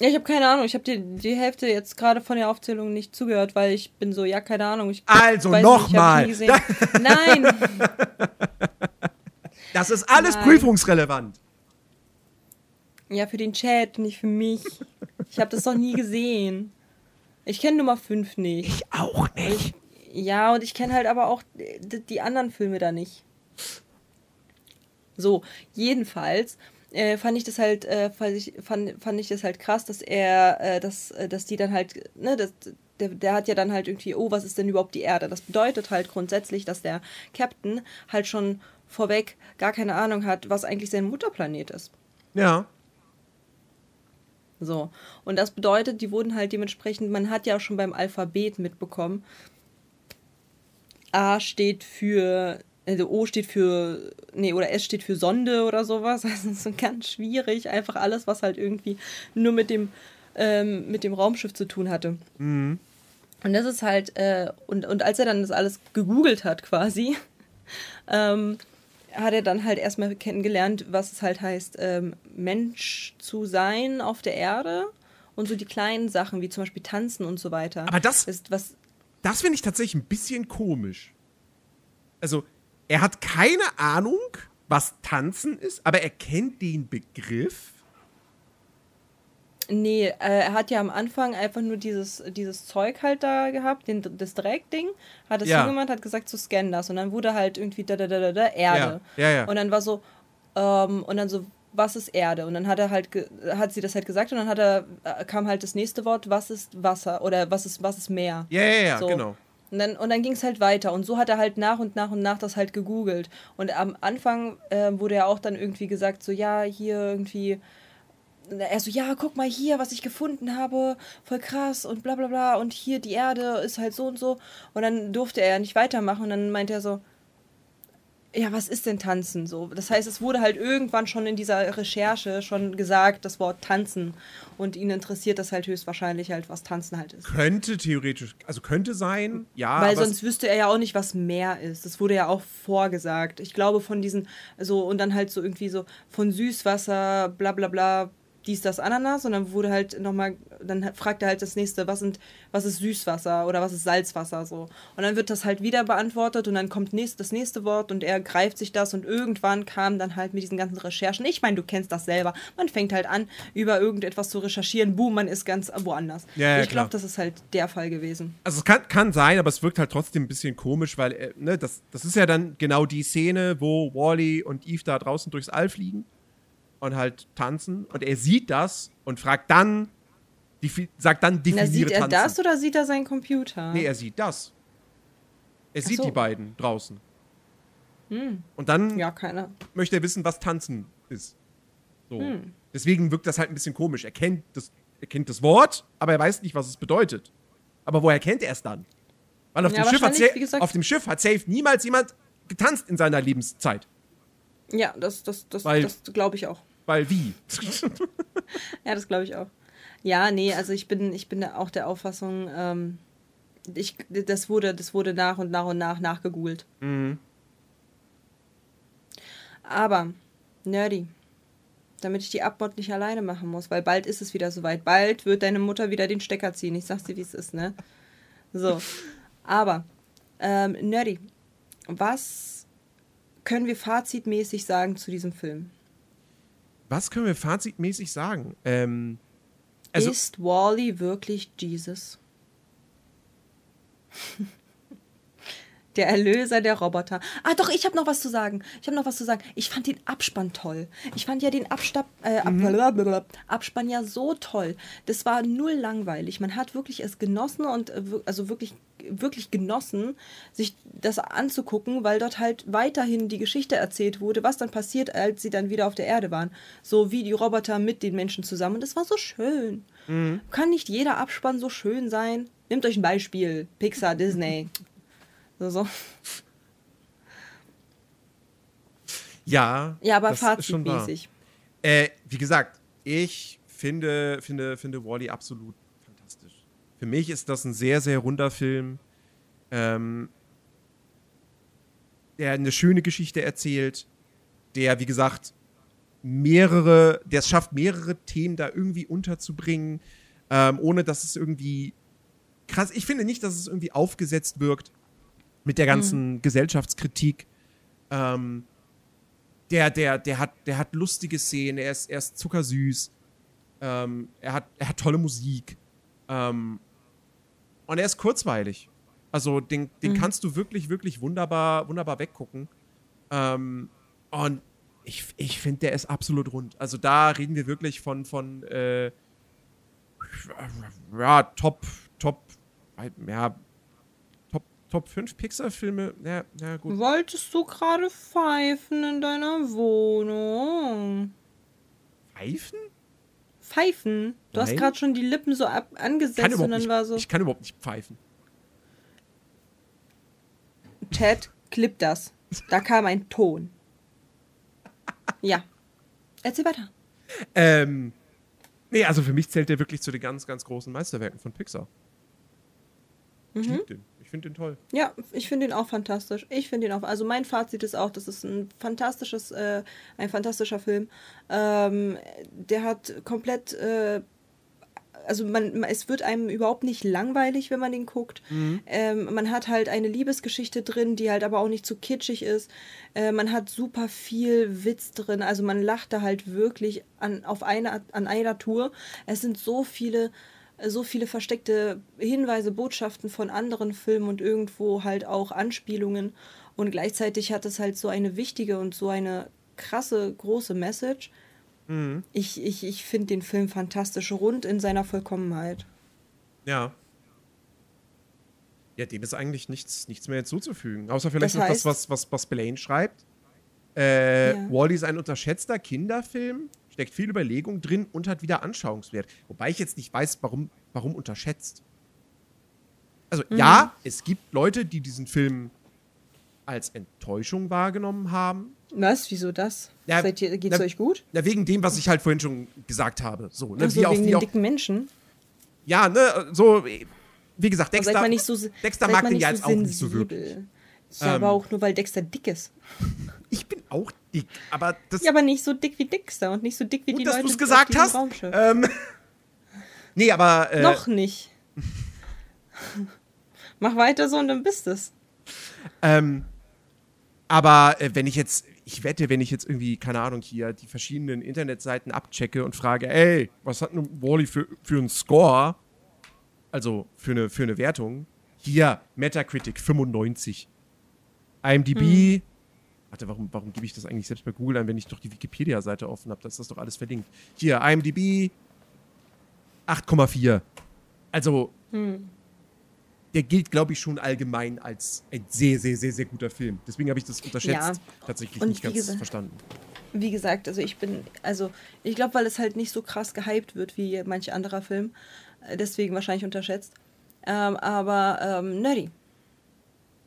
Ja, ich habe keine Ahnung. Ich habe dir die Hälfte jetzt gerade von der Aufzählung nicht zugehört, weil ich bin so, ja, keine Ahnung. Ich Also weiß noch nicht, ich hab's mal. nie gesehen. Nein, Das ist alles Nein. prüfungsrelevant. ja, für den Chat, nicht für mich. Ich habe das noch nie gesehen. Ich kenne Nummer 5 nicht. Ich auch nicht. Ja, und ich kenne halt aber auch die, die anderen Filme da nicht. So, jedenfalls äh, fand ich das halt, äh, fand, ich, fand, fand ich das halt krass, dass er, äh, dass, äh, dass die dann halt, ne, das, der, der hat ja dann halt irgendwie, oh, was ist denn überhaupt die Erde? Das bedeutet halt grundsätzlich, dass der Captain halt schon vorweg gar keine Ahnung hat, was eigentlich sein Mutterplanet ist. Ja. So. Und das bedeutet, die wurden halt dementsprechend, man hat ja auch schon beim Alphabet mitbekommen, A steht für, also O steht für, nee, oder S steht für Sonde oder sowas. Also es ist so ganz schwierig. Einfach alles, was halt irgendwie nur mit dem, ähm, mit dem Raumschiff zu tun hatte. Und das ist halt, äh, und, und als er dann das alles gegoogelt hat quasi, ähm, hat er dann halt erstmal kennengelernt, was es halt heißt, ähm, Mensch zu sein auf der Erde. Und so die kleinen Sachen, wie zum Beispiel Tanzen und so weiter. Aber das- ist was. Das finde ich tatsächlich ein bisschen komisch. Also, er hat keine Ahnung, was Tanzen ist, aber er kennt den Begriff. Nee, äh, er hat ja am Anfang einfach nur dieses, dieses Zeug halt da gehabt, den, das Dreckding, hat es Ja. hingemacht, hat gesagt, zu scannen das. Und dann wurde halt irgendwie da, da, da, da, da Erde. Ja, ja. Und dann war so, ähm, und dann so, was ist Erde? Und dann hat er halt, hat sie das halt gesagt und dann hat er, äh, kam halt das nächste Wort, was ist Wasser? Oder was ist, was ist Meer? Ja, ja, ja, So. genau. Und dann, und dann ging es halt weiter. Und so hat er halt nach und nach und nach das halt gegoogelt. Und am Anfang äh, wurde ja auch dann irgendwie gesagt, so, ja, hier irgendwie. Er so, ja, guck mal hier, was ich gefunden habe, voll krass und bla bla bla. Und hier die Erde ist halt so und so. Und dann durfte er ja nicht weitermachen. Und dann meinte er so, ja, was ist denn Tanzen? So, das heißt, es wurde halt irgendwann schon in dieser Recherche schon gesagt, das Wort Tanzen. Und ihn interessiert das halt höchstwahrscheinlich halt, was Tanzen halt ist. Könnte theoretisch, also könnte sein, ja. Weil sonst wüsste er ja auch nicht, was Meer ist. Das wurde ja auch vorgesagt. Ich glaube von diesen, so, und dann halt so irgendwie so von Süßwasser, bla bla bla, dies, das, Ananas. Und dann wurde halt nochmal, dann fragt er halt das nächste, was, sind, was ist Süßwasser oder was ist Salzwasser so. Und dann wird das halt wieder beantwortet und dann kommt nächst, das nächste Wort und er greift sich das und irgendwann kam dann halt mit diesen ganzen Recherchen. Ich meine, du kennst das selber. Man fängt halt an, über irgendetwas zu recherchieren. Boom, man ist ganz woanders. Ja, ja, ich glaube, das ist halt der Fall gewesen. Also es kann, kann sein, aber es wirkt halt trotzdem ein bisschen komisch, weil äh, ne, das, das ist ja dann genau die Szene, wo Wally und Eve da draußen durchs All fliegen und halt tanzen und er sieht das und fragt dann, sagt dann Na, definiere sieht er tanzen. das oder sieht er seinen Computer? Nee, er sieht das. Er Ach sieht so. Hm. die beiden draußen. Und dann ja, möchte er wissen, was tanzen ist. So. Hm. Deswegen wirkt das halt ein bisschen komisch. Er kennt, das, er kennt das Wort, aber er weiß nicht, was es bedeutet. Aber woher kennt er es dann? Weil auf, Ja, dem, Schiff hat gesagt- auf dem Schiff hat safe niemals jemand getanzt in seiner Lebenszeit. Ja, das, das, das, Weil- das glaube ich auch. Weil wie? Ja, das glaube ich auch. Ja, nee, also ich bin, ich bin auch der Auffassung, ähm, ich, das, wurde, das wurde nach und nach und nach nachgegoogelt. Aber, nerdy, damit ich die Abmod nicht alleine machen muss, weil bald ist es wieder soweit. Bald wird deine Mutter wieder den Stecker ziehen. Ich sag's dir, wie es ist, ne? So. Aber, ähm, nerdy, was können wir fazitmäßig sagen zu diesem Film? Was können wir fazitmäßig sagen? Ähm, also, ist Wally wirklich Jesus? Der Erlöser der Roboter. Ah, doch, ich habe noch was zu sagen. Ich habe noch was zu sagen. Ich fand den Abspann toll. Ich fand ja den Abstab, äh, blablabla. Abspann ja so toll. Das war null langweilig. Man hat wirklich es genossen und äh, also wirklich wirklich genossen, sich das anzugucken, weil dort halt weiterhin die Geschichte erzählt wurde, was dann passiert, als sie dann wieder auf der Erde waren. So wie die Roboter mit den Menschen zusammen. Und das war so schön. Kann nicht jeder Abspann so schön sein? Nehmt euch ein Beispiel. Pixar, Disney. So, so. ja. Ja, aber fazitmäßig. Äh, wie gesagt, ich finde, finde, finde Wally absolut fantastisch. Für mich ist das ein sehr, sehr runder Film, ähm, der eine schöne Geschichte erzählt, der, wie gesagt, mehrere, der es schafft, mehrere Themen da irgendwie unterzubringen, ähm, ohne dass es irgendwie krass, ich finde nicht, dass es irgendwie aufgesetzt wirkt mit der ganzen Gesellschaftskritik. Ähm, der, der, der hat, der hat lustige Szenen, er ist, er ist zuckersüß. Ähm, er, hat, er hat tolle Musik. Ähm, und er ist kurzweilig. Also den, den kannst du wirklich, wirklich wunderbar, wunderbar weggucken. Ähm, und ich, ich finde, der ist absolut rund. Also da reden wir wirklich von, von äh, ja, Top, Top, ja, Top, Top 5 Pixar-Filme. Ja, ja, gut. Wolltest du gerade pfeifen in deiner Wohnung? Pfeifen? Pfeifen? Du hast Nein. gerade schon die Lippen so ab angesetzt und dann nicht, war so. Ich kann überhaupt nicht pfeifen. Ted, klipp das. Da kam ein Ton. Ja. Erzähl weiter. Ähm, nee, also für mich zählt der wirklich zu den ganz, ganz großen Meisterwerken von Pixar. Ich liebe den. Finde den toll. Ja, ich finde ihn auch fantastisch. Ich finde ihn auch. Also mein Fazit ist auch, das ist ein fantastisches, äh, ein fantastischer Film. Ähm, der hat komplett, äh, also man, es wird einem überhaupt nicht langweilig, wenn man den guckt. Ähm, man hat halt eine Liebesgeschichte drin, die halt aber auch nicht zu kitschig ist. Äh, man hat super viel Witz drin. Also man lacht da halt wirklich an, auf einer, an einer Tour. Es sind so viele so viele versteckte Hinweise, Botschaften von anderen Filmen und irgendwo halt auch Anspielungen. Und gleichzeitig hat es halt so eine wichtige und so eine krasse, große Message. Ich, ich, ich finde den Film fantastisch, rund in seiner Vollkommenheit. Ja. Ja, dem ist eigentlich nichts, nichts mehr hinzuzufügen. Außer vielleicht Das noch heißt- das, was, was, was Spillane schreibt. Äh, Ja. Wally ist ein unterschätzter Kinderfilm, steckt viel Überlegung drin und hat wieder Anschauungswert. Wobei ich jetzt nicht weiß, warum, warum unterschätzt. Also Mhm. ja, es gibt Leute, die diesen Film als Enttäuschung wahrgenommen haben. Was? Wieso das? Ja, Seid ihr, geht's na- euch gut? Na, wegen dem, was ich halt vorhin schon gesagt habe. So, ne? Also wie auch, wegen wie den auch, dicken Menschen? ja, ne, so, wie gesagt, Aber Dexter, seid man nicht so, Dexter mag man den ja so jetzt auch nicht so wirklich. Ja, aber Ähm. auch nur, weil Dexter dick ist. Ich bin auch dick, aber das. Ja, aber nicht so dick wie Dexter und nicht so dick wie gut, die dass Leute du es gesagt hast. Raumschiff. Ähm, nee, aber. Äh, Noch nicht. Mach weiter so und dann bist es. Ähm, aber äh, wenn ich jetzt, ich wette, wenn ich jetzt irgendwie, keine Ahnung, hier die verschiedenen Internetseiten abchecke und frage, ey, was hat nun Wally für, für einen Score? Also für eine, für eine Wertung. Hier, Metacritic 95. IMDb. Warte, warum, warum gebe ich das eigentlich selbst bei Google ein, wenn ich doch die Wikipedia-Seite offen habe? Da ist das doch alles verlinkt. Hier, IMDb 8,4. Also, der gilt, glaube ich, schon allgemein als ein sehr, sehr, sehr, sehr guter Film. Deswegen habe ich das unterschätzt Ja. tatsächlich Und nicht ganz gesagt- verstanden. Wie gesagt, also ich bin, also ich glaube, weil es halt nicht so krass gehypt wird wie manch anderer Film, äh, deswegen wahrscheinlich unterschätzt. Ähm, aber ähm, nerdy.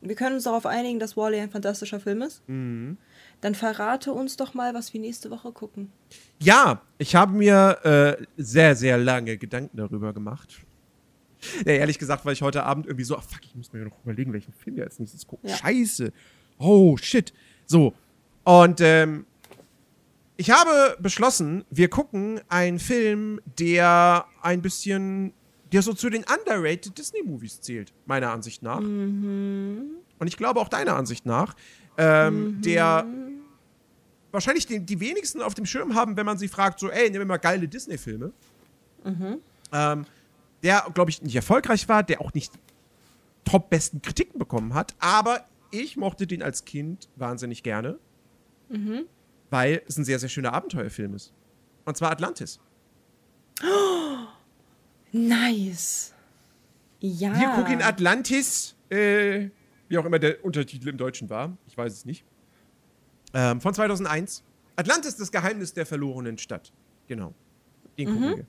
Wir können uns darauf einigen, dass Wally ein fantastischer Film ist. Mhm. Dann verrate uns doch mal, was wir nächste Woche gucken. Ja, ich habe mir äh, sehr, sehr lange Gedanken darüber gemacht. Ja, ehrlich gesagt, weil ich heute Abend irgendwie so, ach fuck, ich muss mir noch überlegen, welchen Film wir als nächstes gucken. Ja. Scheiße. Oh, shit. So. Und ähm, ich habe beschlossen, wir gucken einen Film, der ein bisschen, der so zu den underrated Disney-Movies zählt, meiner Ansicht nach. Und ich glaube auch deiner Ansicht nach. Ähm, Der wahrscheinlich die, die wenigsten auf dem Schirm haben, wenn man sie fragt, so, ey, nimm mal geile Disney-Filme. Ähm, der, glaube ich, nicht erfolgreich war, der auch nicht top besten Kritiken bekommen hat, aber ich mochte den als Kind wahnsinnig gerne, weil es ein sehr, sehr schöner Abenteuerfilm ist. Und zwar Atlantis. Nice. Ja. Wir gucken Atlantis, äh, wie auch immer der Untertitel im Deutschen war, ich weiß es nicht. Ähm, von 2001. Atlantis, das Geheimnis der verlorenen Stadt. Genau. Den gucken wir.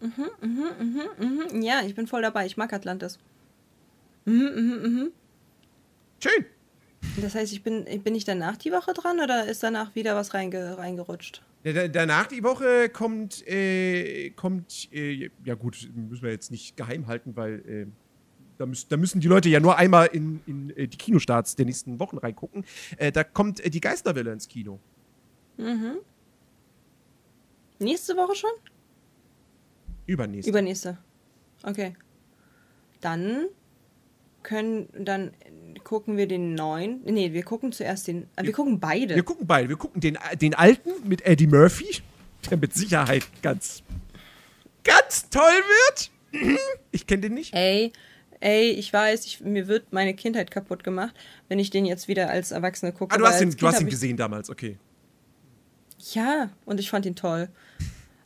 Mhm, Ja, ich bin voll dabei. Ich mag Atlantis. Schön. Das heißt, ich bin, bin ich danach die Woche dran oder ist danach wieder was reinge, reingerutscht? Danach die Woche kommt, äh, kommt, äh, ja gut, müssen wir jetzt nicht geheim halten, weil äh, da, müß, da müssen die Leute ja nur einmal in, in äh, die Kinostarts der nächsten Wochen reingucken. Äh, da kommt äh, die Geisterwelle ins Kino. Nächste Woche schon? Übernächste. Übernächste. Okay. Dann können, dann gucken wir den neuen. Nee, wir gucken zuerst den. äh, Wir gucken beide. wir gucken beide. Wir gucken den, den alten mit Eddie Murphy, der mit Sicherheit ganz ganz toll wird. Ich kenne den nicht. Ey, ey, ich weiß, ich, mir wird meine Kindheit kaputt gemacht, wenn ich den jetzt wieder als Erwachsene gucke. Ah, du hast ihn, du hast ihn gesehen damals, okay. Ja, und ich fand ihn toll.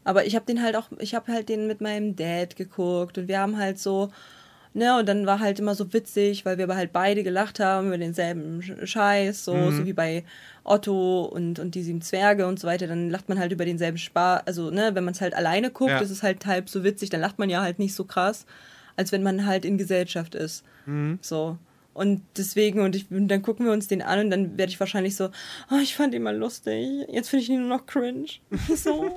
Aber ich habe den halt auch, ich habe halt den mit meinem Dad geguckt und wir haben halt so, ne, und dann war halt immer so witzig, weil wir aber halt beide gelacht haben über denselben Sch- Scheiß, so, Mhm. so wie bei Otto und, und die sieben Zwerge und so weiter, dann lacht man halt über denselben Spaß, also, ne, wenn man es halt alleine guckt, Ja. ist es halt halb so witzig, dann lacht man ja halt nicht so krass, als wenn man halt in Gesellschaft ist. Mhm. So. Und deswegen, und, ich, und dann gucken wir uns den an und dann werde ich wahrscheinlich so, oh, ich fand ihn mal lustig, jetzt finde ich ihn nur noch cringe. So.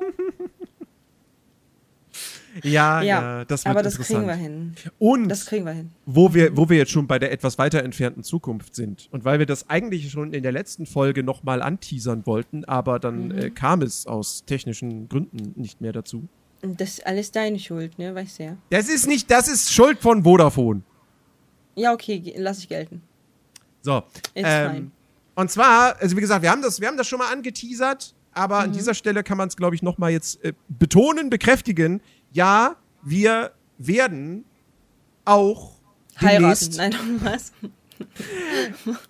Ja, ja, ja, das wird aber das kriegen wir hin. Und Das kriegen wir hin. wo wir, wo wir jetzt schon bei der etwas weiter entfernten Zukunft sind und weil wir das eigentlich schon in der letzten Folge nochmal anteasern wollten, aber dann Mhm. äh, kam es aus technischen Gründen nicht mehr dazu. Das ist alles deine Schuld, ne? Weißt du ja. Das ist nicht, das ist Schuld von Vodafone. Ja, okay, lass ich gelten. So. It's ähm, fine. und zwar, also wie gesagt, wir haben das, wir haben das schon mal angeteasert, aber Mhm. an dieser Stelle kann man es, glaube ich, nochmal jetzt äh, betonen, bekräftigen. Ja, wir werden auch Heiraten. Nein, was?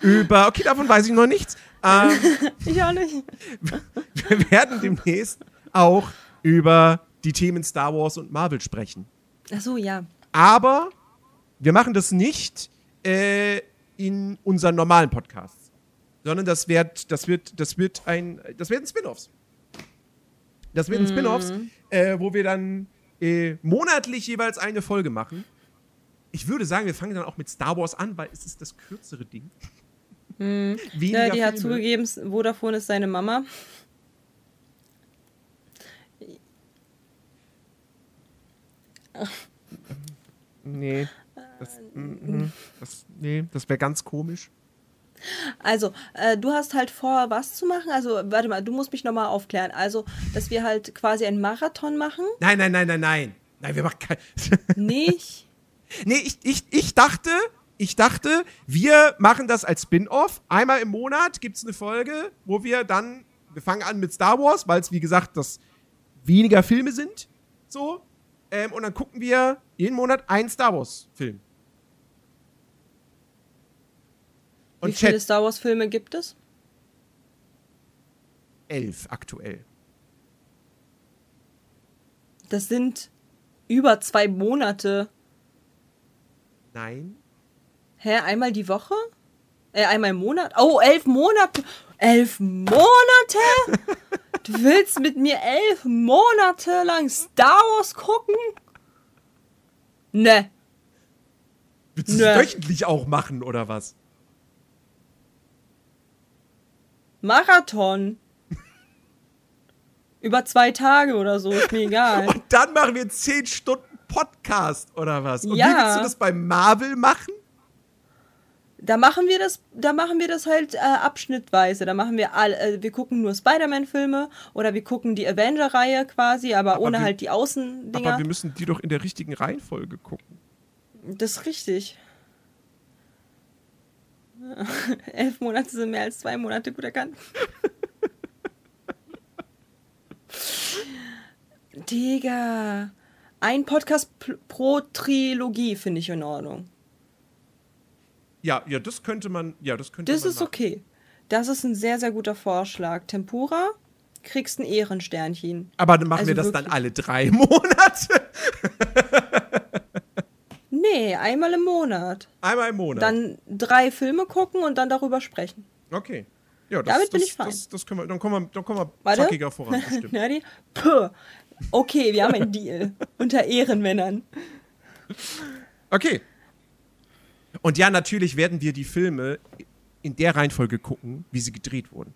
über, okay, davon weiß ich noch nichts. Ähm, Ich auch nicht. wir werden demnächst auch über die Themen Star Wars und Marvel sprechen. Ach so, ja. Aber wir machen das nicht äh, in unseren normalen Podcasts, sondern das wird, das wird, das wird ein, das werden Spin-offs. Das werden Spin-offs, äh, wo wir dann äh, monatlich jeweils eine Folge machen. Ich würde sagen, wir fangen dann auch mit Star Wars an, weil es ist das kürzere Ding. Weniger ja die hat Filme. zugegeben, Vodafone ist seine Mama. Nee. Das, mm, mm, das, nee, das wäre ganz komisch. Also, äh, du hast halt vor, was zu machen? Also, warte mal, du musst mich nochmal aufklären. Also, dass wir halt quasi einen Marathon machen? Nein, nein, nein, nein, nein. Nein, wir machen kein. Nicht? Nee, ich, ich, ich dachte, ich dachte, wir machen das als Spin-off. Einmal im Monat gibt es eine Folge, wo wir dann, wir fangen an mit Star Wars, weil es, wie gesagt, das weniger Filme sind. So. Ähm, und dann gucken wir jeden Monat einen Star Wars-Film. Wie Und viele Chat Star Wars-Filme gibt es? elf aktuell. Das sind über zwei Monate. Nein. Hä, einmal die Woche? Äh, einmal im Monat? Oh, elf Monate! Elf Monate? Du willst mit mir elf Monate lang Star Wars gucken? Ne. Willst du es wöchentlich auch machen, oder was? Marathon. Über zwei Tage oder so, ist mir egal. Und dann machen wir zehn Stunden Podcast, oder was? Und Ja. wie willst du das bei Marvel machen? Da machen wir das, da machen wir das halt äh, abschnittweise. Da machen wir all, äh, wir gucken nur Spider-Man-Filme oder wir gucken die Avenger-Reihe quasi, aber, Aber ohne wir- halt die Außendinger. Aber wir müssen die doch in der richtigen Reihenfolge gucken. Das ist richtig. Elf Monate sind mehr als zwei Monate gut erkannt. Digga. Ein Podcast pro Trilogie finde ich in Ordnung. Ja, ja, das könnte man, ja, das könnte Das man ist machen. okay. Das ist ein sehr, sehr guter Vorschlag. Tempura, kriegst ein Ehrensternchen. Aber dann machen Also wir das wirklich. dann alle drei Monate. Nee, einmal im Monat. Einmal im Monat. Dann drei Filme gucken und dann darüber sprechen. okay. Ja, das, Damit bin das, ich fein. Das, das können wir, dann kommen wir, dann kommen wir Warte. zackiger voran, bestimmt. Nerdy? Puh. Okay, wir haben einen Deal. Unter Ehrenmännern. Okay. Und ja, natürlich werden wir die Filme in der Reihenfolge gucken, wie sie gedreht wurden.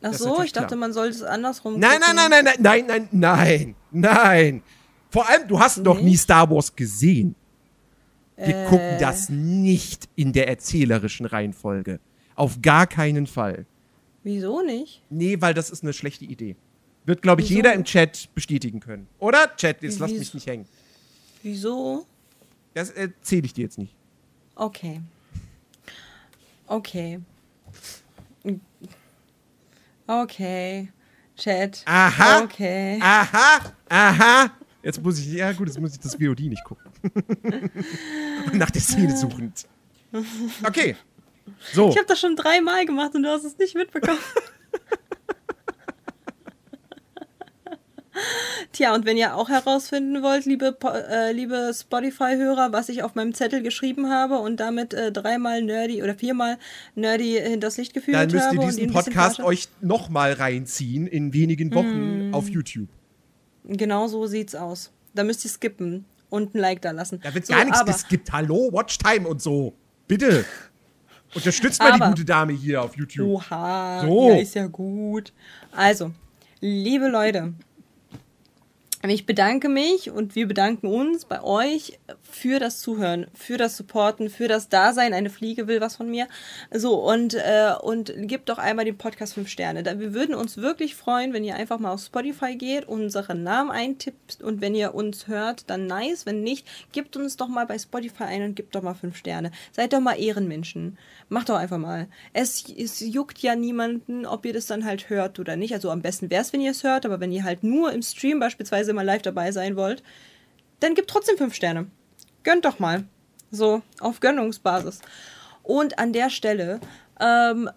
Ach so, ich dachte, man sollte es andersrum Nein, nein, nein, nein, nein, nein, nein, nein, nein. Vor allem, du hast noch Nicht? nie Star Wars gesehen. Wir Äh. gucken das nicht in der erzählerischen Reihenfolge. Auf gar keinen Fall. Wieso nicht? Nee, weil das ist eine schlechte Idee. Wird, glaube ich, Wieso? jeder im Chat bestätigen können. Oder? Chat, jetzt lass Wieso? mich nicht hängen. Wieso? Das erzähle ich dir jetzt nicht. Okay. Okay. Okay. Chat. Aha. Okay. Aha, aha. Jetzt muss ich, ja gut, jetzt muss ich das VOD nicht gucken. Nach der Szene suchend. Okay. So. Ich habe das schon dreimal gemacht und du hast es nicht mitbekommen. Tja, und wenn ihr auch herausfinden wollt, liebe, Po- äh, liebe Spotify-Hörer, was ich auf meinem Zettel geschrieben habe und damit äh, dreimal nerdy oder viermal nerdy hinters Licht geführt Dann müsst habe. ihr und diesen Podcast euch nochmal reinziehen in wenigen Wochen Mm. auf YouTube. Genau so sieht's aus. Da müsst ihr skippen und ein Like da lassen. Da wird So, gar nichts geskippt. Hallo, Watchtime und so. Bitte. Unterstützt mal die gute Dame hier auf YouTube. Oha, So. ja, ist ja gut. Also, liebe Leute, ich bedanke mich und wir bedanken uns bei euch für das Zuhören, für das Supporten, für das Dasein. Eine Fliege will was von mir. So, und, äh, und gebt doch einmal dem Podcast 5 Sterne. Wir würden uns wirklich freuen, wenn ihr einfach mal auf Spotify geht, unseren Namen eintippt und wenn ihr uns hört, dann nice. Wenn nicht, gebt uns doch mal bei Spotify ein und gebt doch mal 5 Sterne. Seid doch mal Ehrenmenschen. Macht doch einfach mal. Es, es juckt ja niemanden, ob ihr das dann halt hört oder nicht. Also am besten wäre es, wenn ihr es hört, aber wenn ihr halt nur im Stream beispielsweise mal live dabei sein wollt, dann gebt trotzdem 5 Sterne. Gönnt doch mal. So, auf Gönnungsbasis. Und an der Stelle, ähm,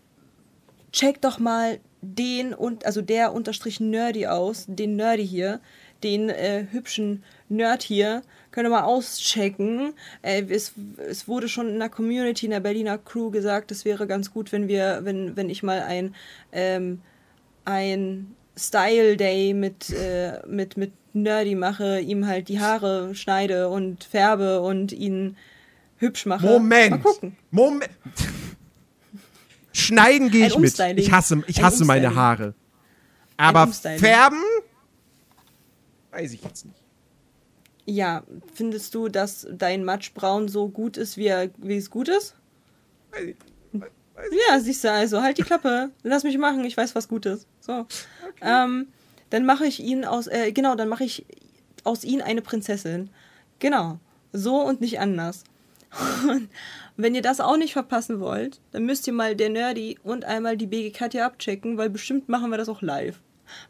checkt doch mal den und also der unterstrich Nerdy aus, den Nerdy hier, den äh, hübschen Nerd hier, könnt ihr mal auschecken. Äh, es, es wurde schon in der Community, in der Berliner Crew gesagt, es wäre ganz gut, wenn wir, wenn, wenn ich mal ein, ähm, ein Style Day mit, äh, mit, mit Nerdy mache, ihm halt die Haare schneide und färbe und ihn hübsch mache. Moment. Mal gucken. Moment. Schneiden gehe ich mit. Ich hasse, ich hasse meine. Haare. Aber färben? Weiß ich jetzt nicht. Ja, findest du, dass dein Matschbraun so gut ist, wie, er, wie es gut ist? Weiß ich, weiß ich. Ja, siehst du, also halt die Klappe. Lass mich machen, ich weiß, was gut ist. So. Ähm, dann mache ich ihn aus, äh, genau, dann mache ich aus ihn eine Prinzessin. Genau. So und nicht anders. Und wenn ihr das auch nicht verpassen wollt, dann müsst ihr mal der Nerdy und einmal die BG Katja abchecken, weil bestimmt machen wir das auch live.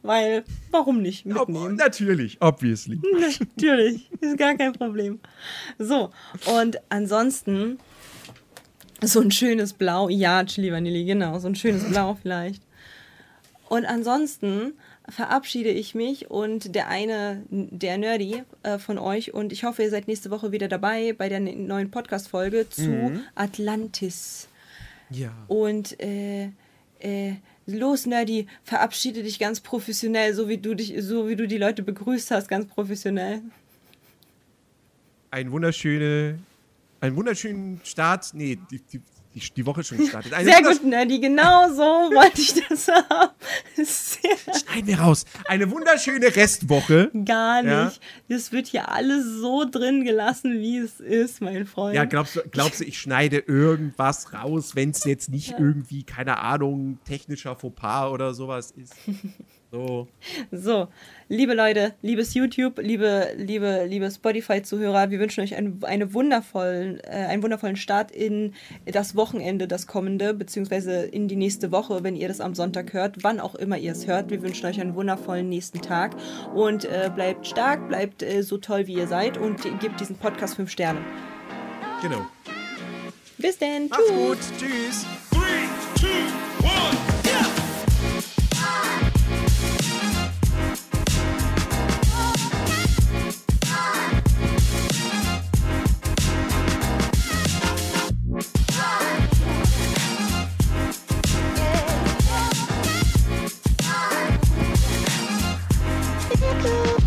Weil, warum nicht Ob, mitnehmen? natürlich, obviously. Natürlich, ist gar kein Problem. So, und ansonsten so ein schönes Blau. Ja, Chili Vanilli, genau, so ein schönes Blau vielleicht. Und ansonsten verabschiede ich mich und der eine, der Nerdy äh, von euch und ich hoffe, ihr seid nächste Woche wieder dabei bei der ne- neuen Podcast-Folge zu Atlantis. Ja. Und äh, äh, los, Nerdy, verabschiede dich ganz professionell, so wie du dich, so wie du die Leute begrüßt hast, ganz professionell. Ein wunderschöne, einen wunderschönen Start. Nee, die, die, die, die Woche schon gestartet. Eine Sehr gut, Nerdy, genau so wollte ich das haben. Schneiden wir raus. Eine wunderschöne Restwoche. gar Ja. nicht. Das wird hier alles so drin gelassen, wie es ist, mein Freund. Ja, glaubst du, glaubst du, ich schneide irgendwas raus, wenn es jetzt nicht irgendwie, keine Ahnung, technischer Fauxpas oder sowas ist? So. So, liebe Leute, liebes YouTube, liebe, liebe, liebe Spotify-Zuhörer, wir wünschen euch einen, eine wundervollen, äh, einen wundervollen Start in das Wochenende, das kommende, beziehungsweise in die nächste Woche, wenn ihr das am Sonntag hört, wann auch immer ihr es hört. Wir wünschen euch einen wundervollen nächsten Tag und äh, bleibt stark, bleibt äh, so toll, wie ihr seid und gebt diesen Podcast fünf Sterne. Genau. Bis denn, Macht's tschüss. gut. Tschüss. Three, two, Thank you.